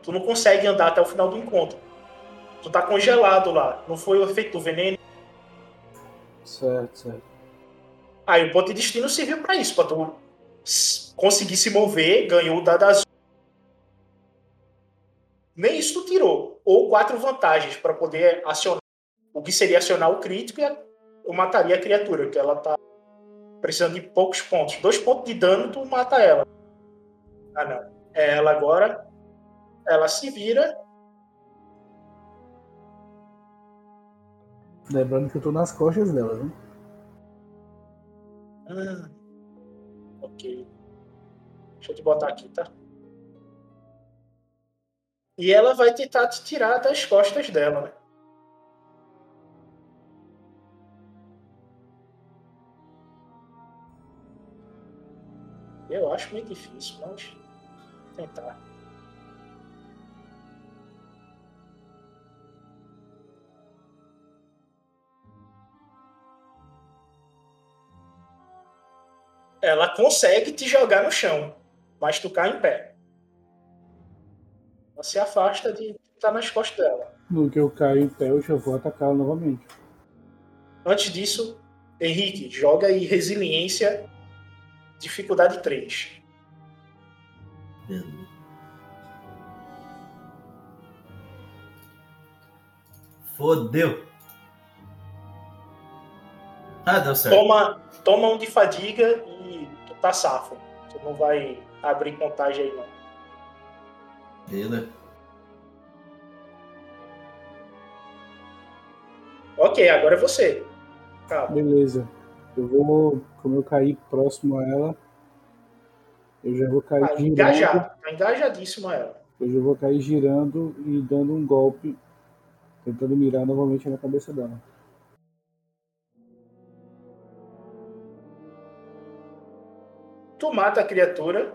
Tu não consegue andar até o final do encontro. Tu tá congelado lá. Não foi o efeito do veneno. Certo, certo. Aí o ponto de destino serviu pra isso, pra tu conseguir se mover, ganhou o dado azul. Nem isso tu tirou. Ou quatro vantagens pra poder acionar. O que seria acionar o crítico e eu mataria a criatura, que ela tá precisando de poucos pontos. Dois pontos de dano, tu mata ela. Ah, não. É ela agora. Ela se vira. Lembrando que eu tô nas costas dela, né? Ah, ok. Deixa eu te botar aqui, tá? E ela vai tentar te tirar das costas dela, né? Acho meio difícil, mas. Vou tentar. Ela consegue te jogar no chão, mas tu cai em pé. Ela se afasta de estar nas costas dela. No que eu caio em pé, eu já vou atacá-la novamente. Antes disso, Henrique, joga aí resiliência, dificuldade 3. Beleza. Fodeu. Ah, deu certo. Toma, toma um de fadiga e tu tá safo. Tu não vai abrir contagem aí, não. Beleza. Ok, agora é você. Calma. Beleza. Eu vou, como eu caí próximo a ela, eu já vou cair Tá girando. engajado, tá engajadíssima ela. Eu já vou cair girando e dando um golpe, tentando mirar novamente na cabeça dela. Tu mata a criatura.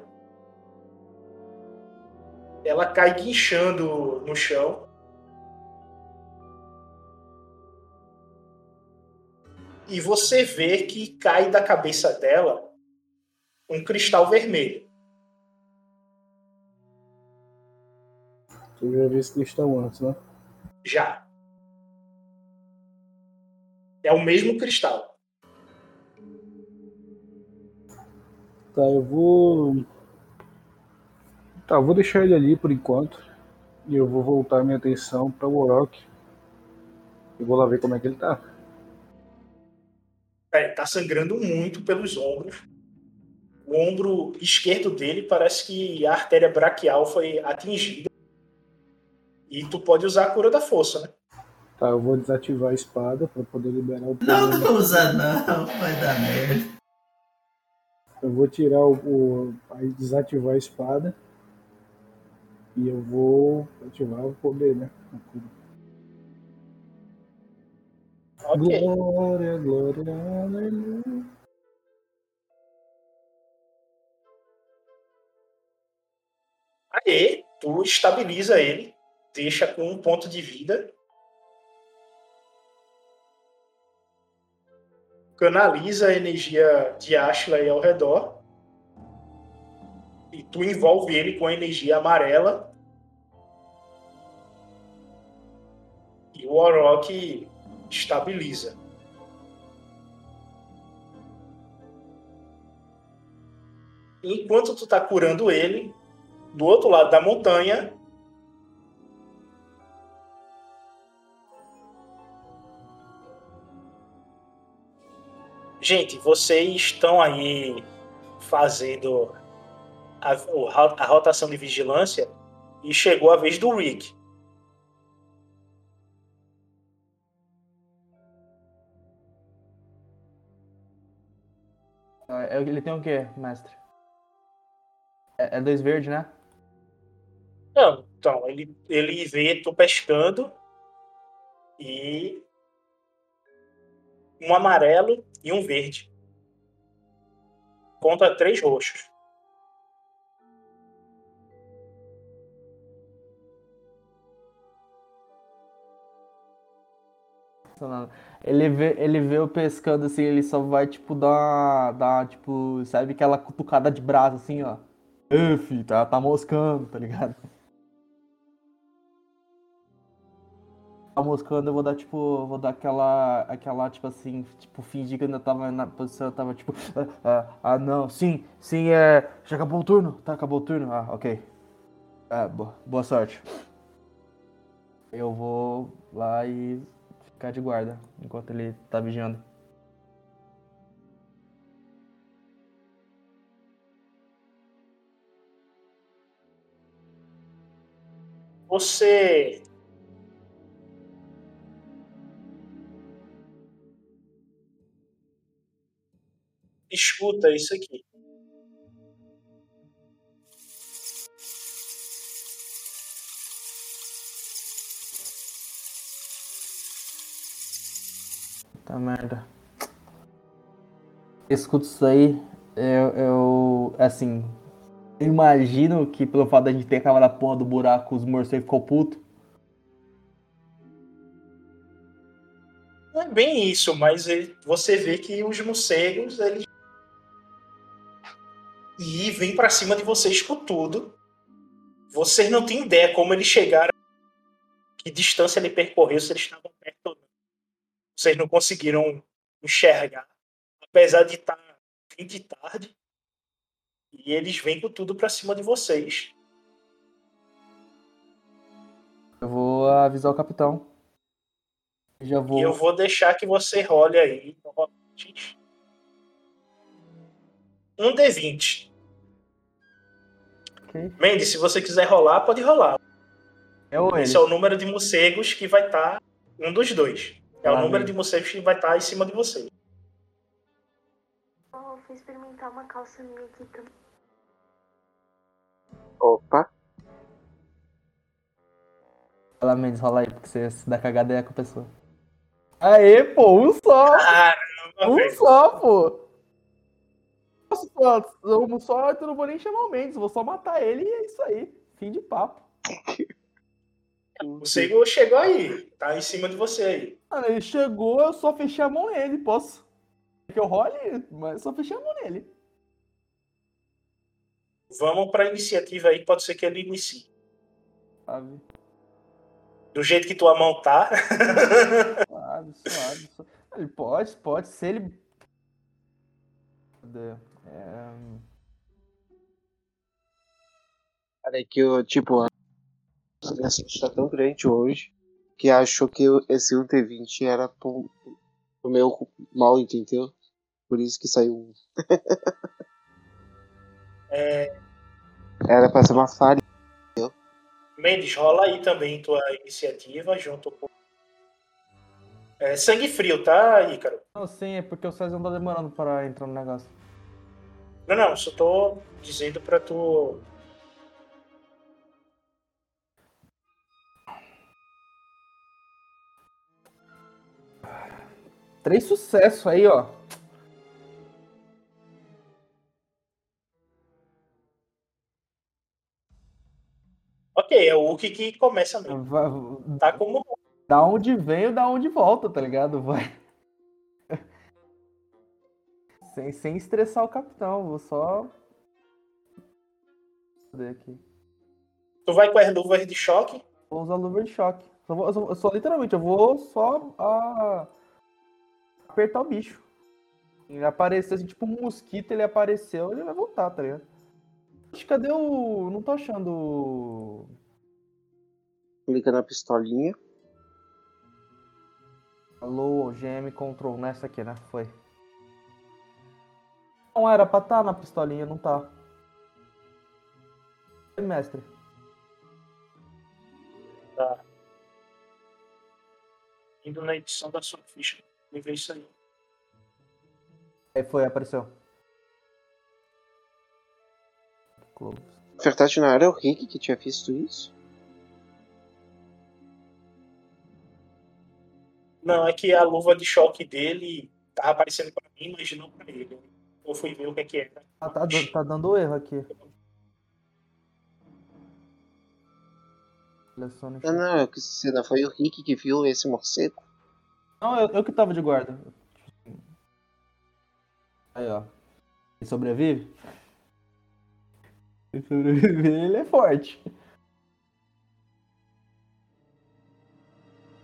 Ela cai guinchando no chão. E você vê que cai da cabeça dela um cristal vermelho. Eu já vi esse cristal antes, né? Já. É o mesmo cristal. Tá, eu vou. Tá, eu vou deixar ele ali por enquanto. E eu vou voltar minha atenção para o Orok. E vou lá ver como é que ele tá. É, tá sangrando muito pelos ombros. O ombro esquerdo dele parece que a artéria braquial foi atingida. E tu pode usar a cura da força, né? Tá, eu vou desativar a espada para poder liberar o Não, poder. não vou usar não. Vai dar merda. Eu vou tirar o, o. Aí desativar a espada. E eu vou ativar o poder, né? A cura. Ok. Glória, glória, aleluia. Aí, tu estabiliza ele, deixa com um ponto de vida. Canaliza a energia de Ashla aí ao redor. E tu envolve ele com a energia amarela. E o Orok estabiliza. Enquanto tu tá curando ele, do outro lado da montanha, Gente, vocês estão aí fazendo a, a rotação de vigilância e chegou a vez do Rick. É- Ele tem o quê, mestre? É, é dois verdes, né? Não, então, ele, ele vê tu pescando e um amarelo e um verde. Contra três roxos. Funcionando. Ele vê, ele vê eu pescando assim, ele só vai, tipo, dar, dar tipo, sabe aquela cutucada de braço assim, ó. Fi, tá, tá moscando, tá ligado? Tá moscando, eu vou dar, tipo, vou dar aquela, aquela, tipo assim, tipo, fingir que ainda tava na posição, tava, tipo, ah, ah, ah, não, sim, sim, é, já acabou o turno? Tá, acabou o turno? Ah, ok. Ah, boa, boa sorte. Eu vou lá e ficar de guarda enquanto ele tá vigiando. Você escuta isso aqui. Tá merda. Escuto isso aí, Eu, eu, assim, imagino que pelo fato da gente ter acabado a porra do buraco, os morcegos ficou puto. Não é bem isso, mas você vê que os morcegos, eles. E vem pra cima de vocês com tudo. Vocês não têm ideia como eles chegaram, que distância ele percorreu, se eles estavam perto ou. Vocês não conseguiram enxergar, apesar de estar fim de tarde. E eles vêm com tudo pra cima de vocês. Eu vou avisar o capitão. Já vou. E eu vou deixar que você role aí novamente. Um D20. Ok. Mendes, se você quiser rolar, pode rolar. É. Esse é o número de morcegos que vai estar. um dos dois. É o número de morcegos que vai estar em cima de você. Oh, eu fui experimentar uma calça minha aqui também. Opa. Fala, Mendes, rola aí, porque você se dá cagada aí com a pessoa. Aê, pô, um só! Caramba, Um velho. só, pô! Nossa, um só, eu não vou nem chamar o Mendes, vou só matar ele e é isso aí. Fim de papo. O morcego chegou aí. Tá em cima de você aí. Mano, ele chegou, eu só fechei a mão nele, posso? Que eu role, mas eu só fechei a mão nele. Vamos pra iniciativa aí, pode ser que ele inicie. Sabe? Do jeito que tua mão tá. Suave, suave, suave. Ele pode, pode. Se ele. Cadê? É... Cara, é que eu, tipo, a criança está tão grande hoje que achou que esse 1T20 era pro, pro meu mal, entendeu? Por isso que saiu um. É, Era pra ser uma falha. Mendes, rola aí também tua iniciativa junto com. É, sangue frio, tá, Ícaro? Não, sim, é porque o César não tá demorando para entrar no negócio. Não, não, só tô dizendo pra tu. Três sucessos aí, ó. Ok, é o Hulk que começa mesmo. Vai- Tá como. Da onde vem, da onde volta, tá ligado? Vai. Sem, sem estressar o capitão, vou só. Cadê aqui? Tu vai com as luvas de choque. Vou usar luva de choque. Eu só, eu só- literalmente, eu vou só ah, apertar o bicho. Ele apareceu assim, tipo um mosquito, ele apareceu, ele vai voltar, tá ligado? Ixi, Cadê o. Não tô achando. Clica na pistolinha. Alô, GM Control, nessa aqui, né? Foi. Não era pra estar na pistolinha, não tá. Oi, Mestre. Tá. Indo na edição da sua ficha. Me vê isso aí. Aí foi, apareceu. Close. Verdade, não era o Rick que tinha visto isso? Não, é que a luva de choque dele tava aparecendo pra mim, mas não pra ele. Eu fui ver o que é que era. Ah, tá, do- tá dando erro aqui. Não, não, eu quis dizer, não foi o Rick que viu esse morcego? Não, eu, eu que tava de guarda. Aí, ó. Ele sobrevive? Se sobreviver, ele é forte.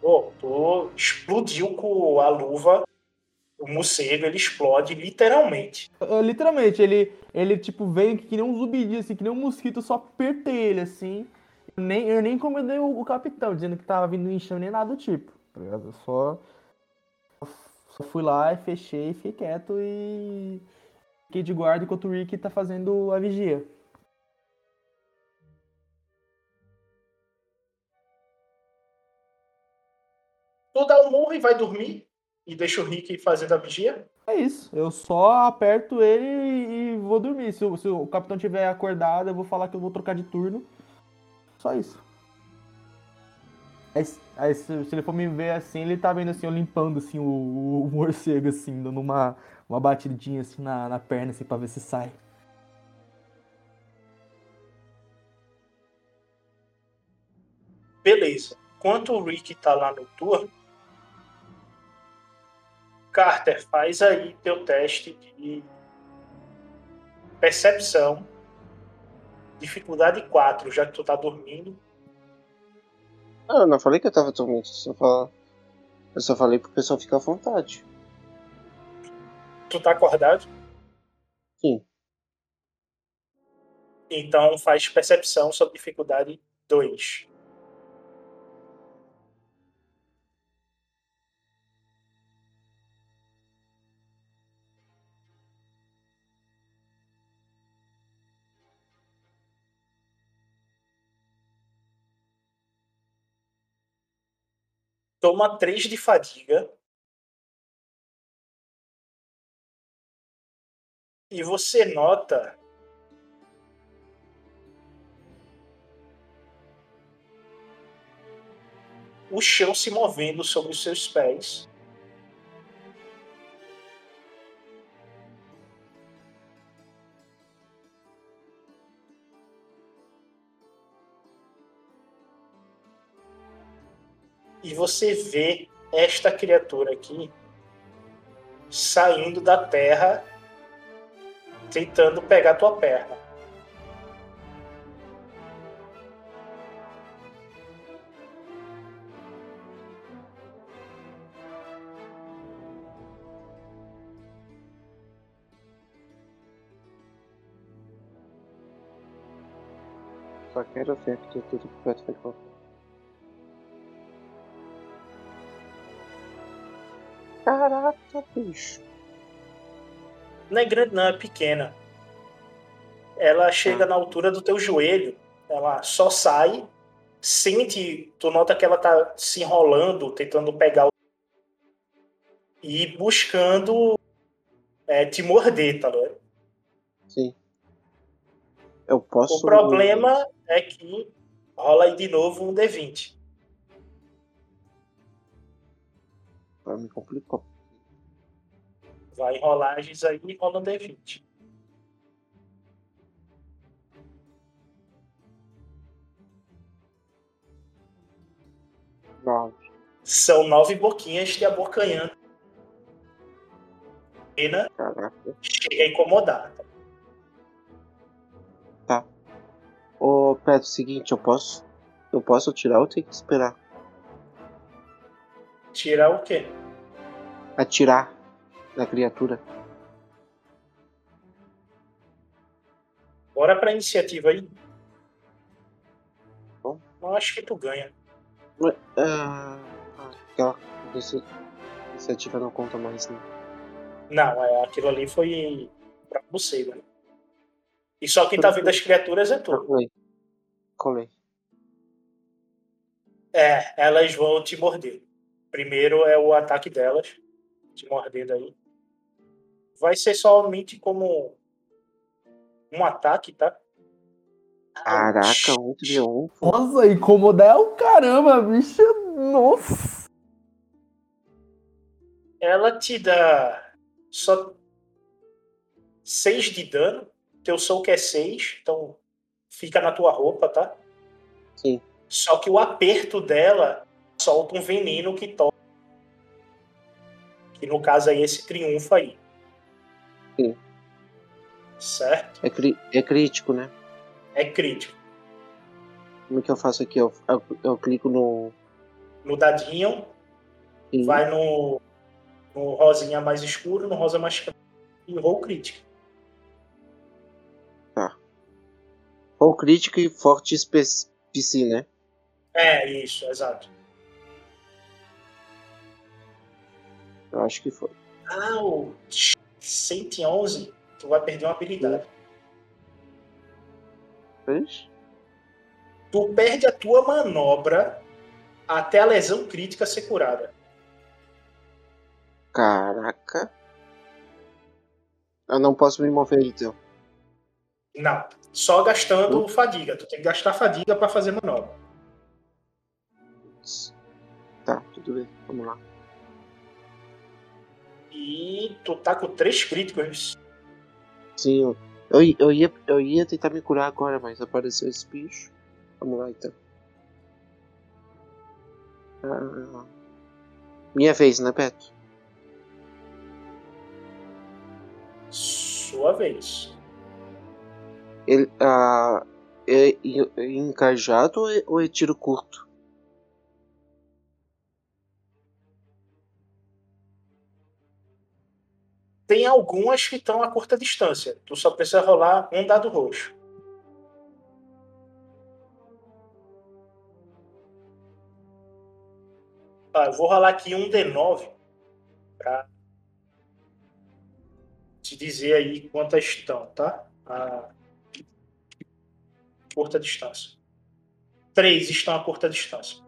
Pô, explodiu com a luva. O morcego, ele explode literalmente. Literalmente, ele, ele tipo, veio que nem um zumbidinho, assim, que nem um mosquito, eu só apertei ele, assim. Eu nem, eu nem incomodei o, o capitão, dizendo que tava vindo enxame nem nada do tipo. Tá? Eu só, só fui lá e fechei, fiquei quieto e fiquei de guarda enquanto o Rick tá fazendo a vigia. Tu dá um murro e vai dormir. E deixa o Rick fazendo a vigia. É isso, eu só aperto ele e, vou dormir. Se, o- se o capitão tiver acordado, eu vou falar que eu vou trocar de turno. Só isso. Aí, se, ele for me ver assim, ele tá vendo assim, eu limpando assim o, o- morcego, assim, dando uma, uma batidinha assim na, na perna, assim, pra ver se sai. Beleza. Enquanto o Rick tá lá no turno, Carter, faz aí teu teste de percepção. Dificuldade 4, já que tu tá dormindo. Ah, eu não falei que eu tava dormindo, eu só, fala... eu só falei pro pessoal ficar à vontade. Tu tá acordado? Sim. Então faz percepção sobre dificuldade 2. Toma 3 de fadiga. E você nota o chão se movendo sobre os seus pés. E você vê esta criatura aqui saindo da terra, tentando pegar tua perna. Só quero ver que tudo que vai ficar. Caraca, bicho. Não é grande, não, é pequena. Ela chega na altura do teu joelho, ela só sai, sente, tu nota que ela tá se enrolando, tentando pegar o. e buscando é, te morder, tá ligado? Sim. Eu posso. O problema é que rola aí de novo um D20. Ah, me complicou. Vai rolagens aí e rola um D20. Nove. São nove boquinhas te abocanhando. Pena Caraca. chega a incomodar. Tá. Ô, Pedro, seguinte, eu posso. Eu posso tirar ou tenho que esperar? Tirar o quê? Atirar na criatura. Bora pra iniciativa aí. Bom. Eu acho que tu ganha. Ué, Ah, aquela inici- iniciativa não conta mais, né? Não, é, aquilo ali foi pra você, né? E só quem tá vendo as criaturas é tu. Colei. Colei. É, elas vão te morder. Primeiro é o ataque delas, te mordendo aí. Vai ser somente como um ataque, tá? Caraca, um triunfo. Nossa, incomodar é o caramba, bicho. Nossa. Ela te dá só 6 de dano. Teu soco é 6, então fica na tua roupa, tá? Sim. Só que o aperto dela solta um veneno que toca. Que no caso aí é esse triunfo aí. Sim. Certo? É, cri- é crítico, né? É crítico. Como é que eu faço aqui? Eu, eu, eu clico no. No dadinho, Sim. vai no, no rosinha mais escuro, no rosa mais claro e roll crítico. Ou crítico e forte espe- PC, né? É, isso, exato. Eu acho que foi. Ah, o 111, tu vai perder uma habilidade. Fez? Tu perde a tua manobra até a lesão crítica ser curada. Caraca. Eu não posso me mover então. Não, só gastando fadiga. Tu tem que gastar fadiga pra fazer manobra. Tá, tudo bem. Vamos lá. E tu tá com três críticos. Sim, eu, eu, eu, ia, eu ia tentar me curar agora, mas apareceu esse bicho. Vamos lá então. Ah, minha vez, né, Beto? Sua vez. Ele, ah, é, é- é encajado ou é, ou é tiro curto? Tem algumas que estão a curta distância. Tu só precisa rolar um dado roxo. Tá, eu vou rolar aqui um D9 pra te dizer aí quantas estão, tá? A curta distância. Três estão a curta distância.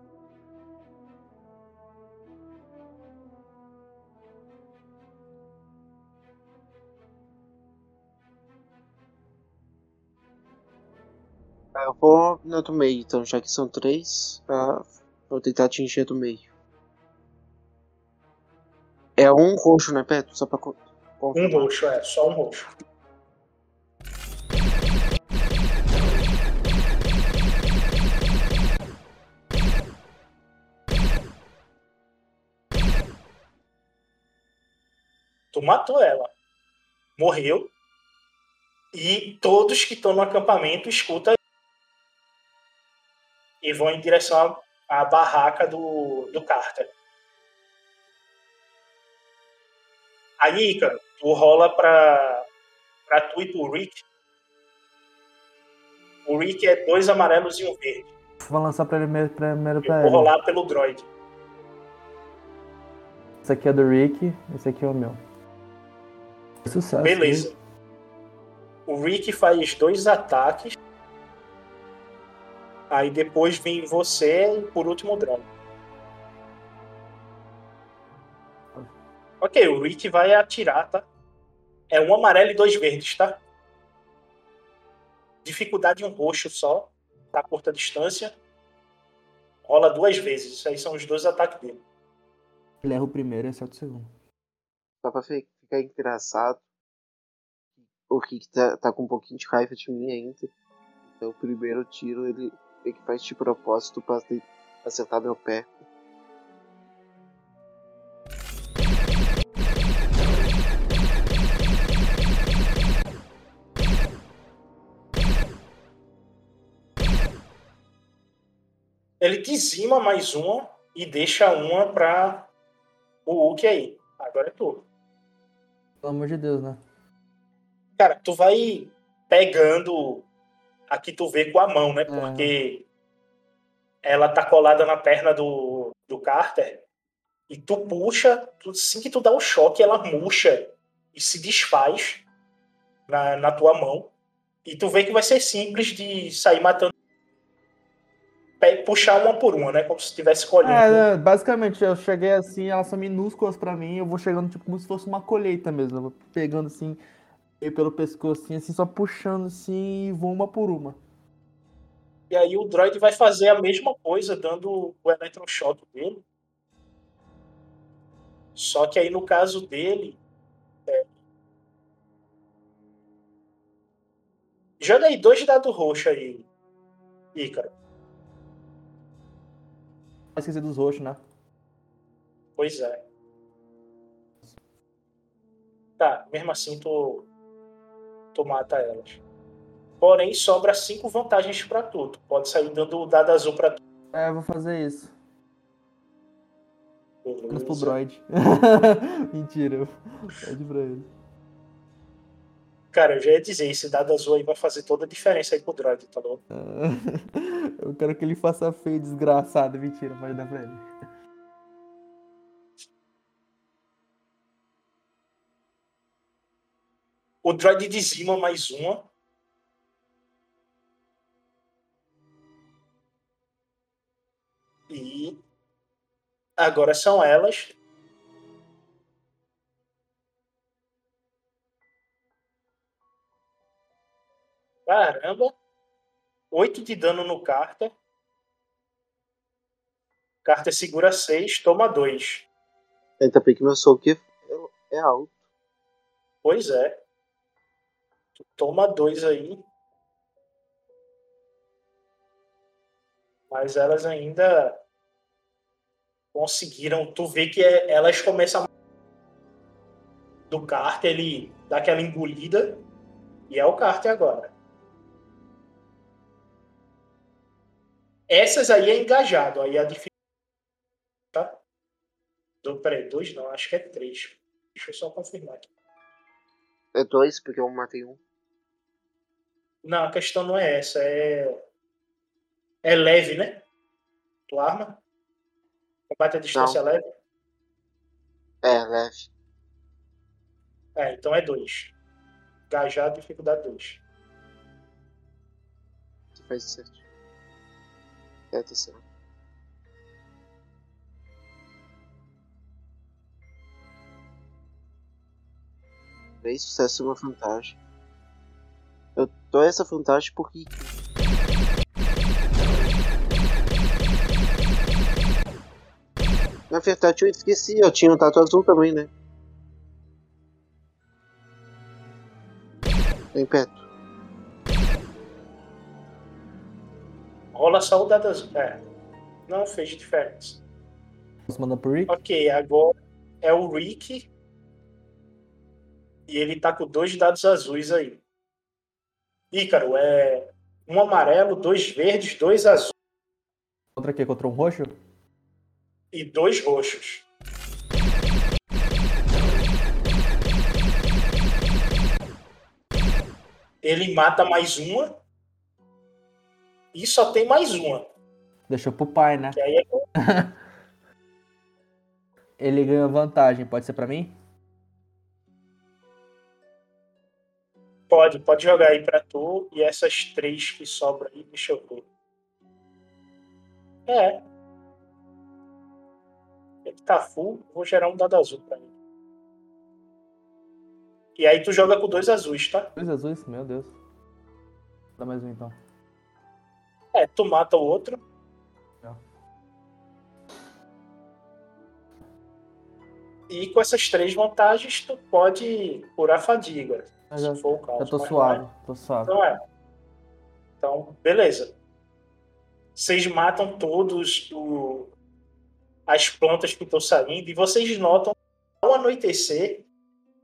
Eu vou na do meio, então, já que são três, ah, vou tentar atingir a do meio. É um roxo, né, Beto? Só pra co- Um confirmar. roxo, é, só um roxo. Tu matou ela. Morreu. E todos que estão no acampamento escutam e vão em direção à, à barraca do, do Carter. Aí, Ícaro, tu rola pra, pra tu e pro Rick. O Rick é dois amarelos e um verde. Vou lançar pra ele primeiro, primeiro pra vou ele. rolar pelo droid. Esse aqui é do Rick, esse aqui é o meu. Sucesso. Beleza. O Rick faz dois ataques. Aí depois vem você e por último o drone. Ok, o Rick vai atirar, tá? É um amarelo e dois verdes, tá? Dificuldade um roxo só, tá a curta distância. Rola duas vezes. Isso aí são os dois ataques dele. Ele erra o primeiro e acerta o segundo. Só pra fi- ficar engraçado. O Rick tá, tá com um pouquinho de raiva de mim ainda. Então o primeiro tiro ele, ele faz de propósito pra te- acertar meu pé. Ele dizima mais uma e deixa uma pra o Hulk aí. Agora é tu. Pelo amor de Deus, né? Cara, tu vai pegando a que tu vê com a mão, né? Porque ela tá colada na perna do, do Carter e tu puxa, tu, assim que tu dá o choque, ela murcha e se desfaz na, na tua mão. E tu vê que vai ser simples de sair matando. Puxar uma por uma, né? Como se estivesse colhendo. É, é, basicamente, eu cheguei assim, elas são minúsculas pra mim, eu vou chegando tipo como se fosse uma colheita mesmo. Eu vou pegando assim, meio pelo pescoço, assim, assim, só puxando assim e vou uma por uma. E aí o droid vai fazer a mesma coisa, dando o eletrochoque dele. Só que aí no caso dele. é, Joga aí dois dados roxos aí, Ícaro. Esqueci dos roxos, né? Pois é. Tá, mesmo assim tu, tu mata elas. Porém, sobra cinco vantagens pra tu. Tu pode sair dando o dado azul pra tu. É, eu vou fazer isso. Menos pro Beleza. droid. Mentira, pede pra ele. Cara, eu já ia dizer, esse dado azul aí vai fazer toda a diferença aí pro droid, tá louco? Eu quero que ele faça feio, desgraçado. Mentira, pode dar pra ele. O droid dizima mais uma. E agora são elas. Caramba. Oito de dano no Carter. Carter segura 6, toma 2. Ainda bem que meu soco é alto. Pois é. Toma 2 aí. Mas elas ainda conseguiram. Tu vê que é- elas começam a. Do Carter, ele dá aquela engolida. E é o Carter agora. Essas aí é engajado. Aí a dificuldade. Tá? Do, peraí, dois não, acho que é três. Deixa eu só confirmar aqui. É dois, porque eu matei um. Não, a questão não é essa. É. É leve, né? Tua arma? Combate a distância Não. leve? É, leve. É, então é dois. Engajado, dificuldade 2. Você faz certo. É, tá certo. Três sucessos e uma vantagem. Dou essa vantagem porque. Na verdade eu esqueci, eu tinha um tato azul também, né? Vem perto. Rola só o dado azul. É. Não fez diferença. Você manda pro Rick? Ok, agora é o Rick. E ele tá com dois dados azuis aí. Ícaro, é um amarelo, dois verdes, dois azuis Contra quê? Contra um roxo? e dois roxos. Ele mata mais uma. E só tem mais uma. Deixou pro pai, né? É Ele ganha vantagem, pode ser pra mim? Pode, pode jogar aí pra tu. E essas três que sobram aí, deixa eu ver. É. Ele tá full, vou gerar um dado azul pra ele. E aí tu joga com dois azuis, tá? Dois azuis? Meu Deus. Dá mais um então. É, tu mata o outro. Tá. E com essas três vantagens, tu pode curar a fadiga. Mas se eu, for o caso. eu tô Mas suave, tô suave. Então é. Então, beleza. Vocês matam todos o- as plantas que estão saindo e vocês notam ao anoitecer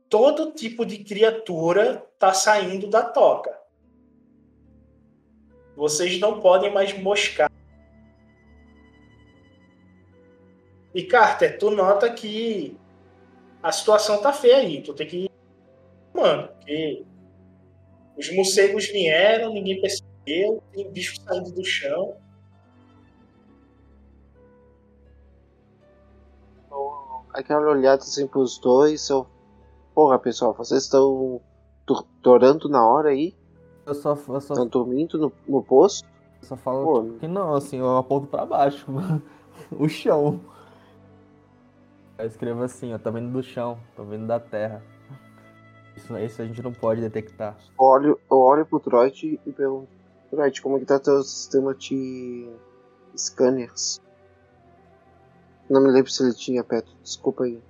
todo tipo de criatura tá saindo da toca. Vocês não podem mais moscar. E Carter, tu nota que a situação tá feia aí. Tu tem que mano, porque os morcegos vieram, ninguém percebeu, tem bicho saindo do chão. Aquela olhada assim pros dois, eu. Porra, pessoal, vocês estão tor- torando na hora aí? Eu só, eu só, Estão dormindo no, no posto? eu só falo Pô, que não, assim, eu aponto pra baixo. o chão. Eu escrevo assim, ó, tô vendo do chão, tô vendo da terra. Isso, isso a gente não pode detectar. eu olho, eu olho pro Droid e pergunto: Droid, como é que tá teu sistema de scanners? Não me lembro se ele tinha perto, desculpa aí.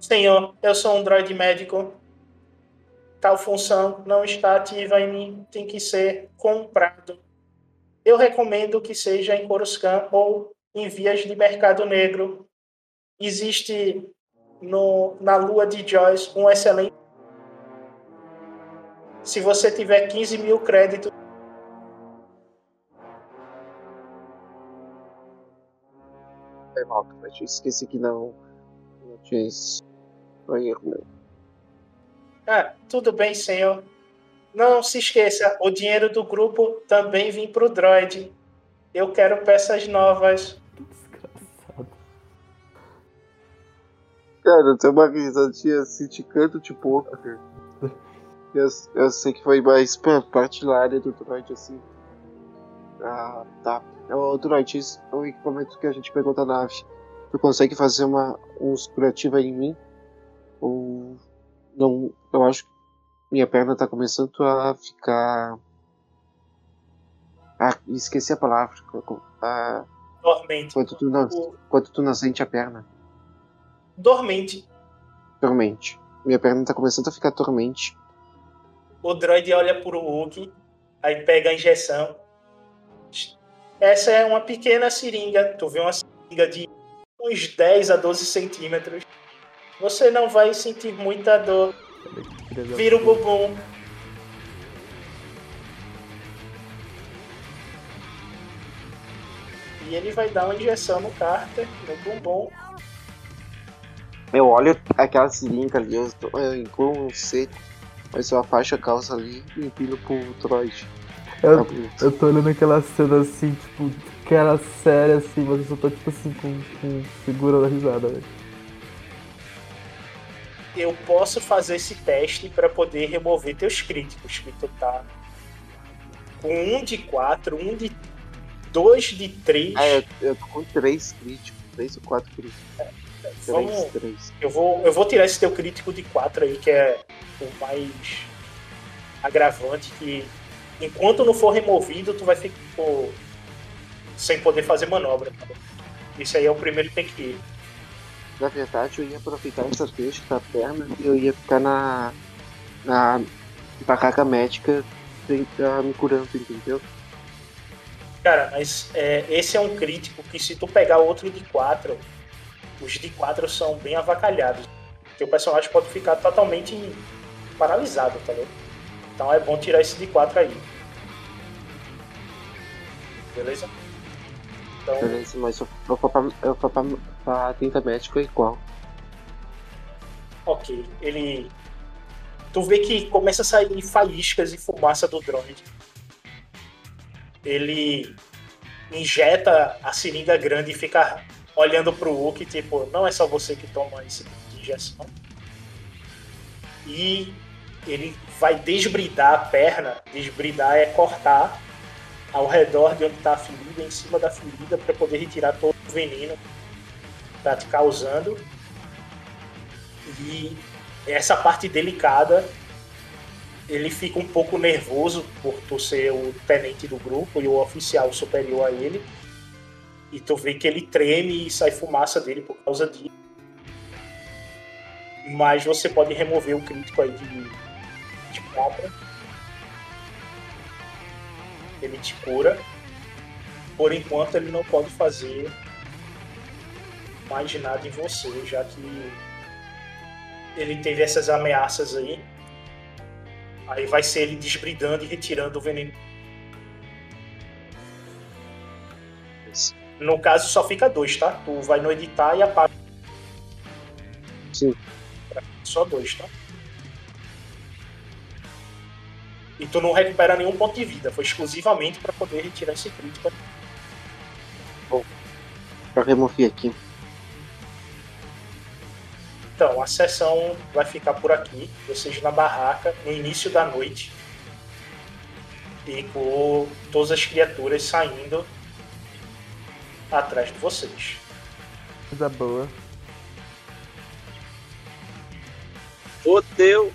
Senhor, eu sou um droid médico. Tal função não está ativa em mim, tem que ser comprado. Eu recomendo que seja em Coruscant ou em vias de mercado negro. Existe no, na lua de Joyce um excelente. Se você tiver 15 mil créditos, Foi mal, eu esqueci que não, não tinha isso. Foi erro meu. Ah, tudo bem, senhor. Não se esqueça, o dinheiro do grupo também vem pro Droid. Eu quero peças novas. Cara, tem uma risadinha assim de canto de boca. cara. Eu, eu sei que foi mais pra parte da área do Droid, assim. Ah, tá. Ô, Droid, esse é o equipamento que a gente pegou da nave. Tu consegue fazer uma, uns curativos em mim? Ou. Não. Eu acho que minha perna tá começando a ficar. Ah, esqueci a palavra. Ah, Dormente. Enquanto tu não, tu não sente a perna. Dormente. Dormente. Minha perna tá começando a ficar dormente. O droid olha pro Hulk, aí pega a injeção. Essa é uma pequena seringa. Tu vê uma seringa de uns 10 a 12 centímetros. Você não vai sentir muita dor. Vira o bumbum. E ele vai dar uma injeção no Carter, no bumbum. Eu olho aquela seringa ali, eu, tô- eu incluo um seco, mas eu afaixo a calça ali e empino pro droid. Eu, Tá eu tô olhando aquela cena assim, tipo, cara séria assim, mas eu só tô tipo assim, com, com segurando a risada, velho. Eu posso fazer esse teste para poder remover teus críticos, que tu tá com um de 4, um de 2 de 3. Ah, eu, eu tô com três críticos, três ou quatro críticos. Vamos- Três, três. Eu vou, eu vou tirar esse teu crítico de 4 aí, que é o mais agravante, que enquanto não for removido, tu vai ficar sem poder fazer manobra. tá? Esse aí é o primeiro que tem que ir. Na verdade, eu ia aproveitar essa deixa da perna e eu ia ficar na. na barraca médica tentar me curando, entendeu? Cara, mas é, esse é um crítico que se tu pegar outro de 4, os de 4 são bem avacalhados. Teu personagem pode ficar totalmente paralisado, tá ligado? Então é bom tirar esse de 4 aí. Beleza? Então, Beleza, mas eu for pra, eu for pra, pra tinta médica igual. ok. Ele. Tu vê que começa a sair faíscas e fumaça do drone. Ele injeta a seringa grande e fica olhando pro Hulk, tipo, não é só você que toma esse tipo de injeção. E ele vai desbridar a perna, desbridar é cortar ao redor de onde está a ferida, em cima da ferida, para poder retirar todo o veneno que tá te causando. E essa parte delicada, ele fica um pouco nervoso por tu ser o tenente do grupo e o oficial superior a ele. E tu vê que ele treme e sai fumaça dele por causa disso. Mas você pode remover o crítico aí de, de. Ele te cura. Por enquanto ele não pode fazer mais nada em você, já que ele teve essas ameaças aí. Aí vai ser ele desbridando e retirando o veneno. No caso só fica dois, tá? Tu vai no editar e apaga. Sim. Só dois, tá? E tu não recupera nenhum ponto de vida. Foi exclusivamente para poder retirar esse crítico. Pra remover aqui. Então, a sessão vai ficar por aqui. Vocês na barraca, no início da noite. E com todas as criaturas saindo atrás de vocês. Coisa boa. Fodeu.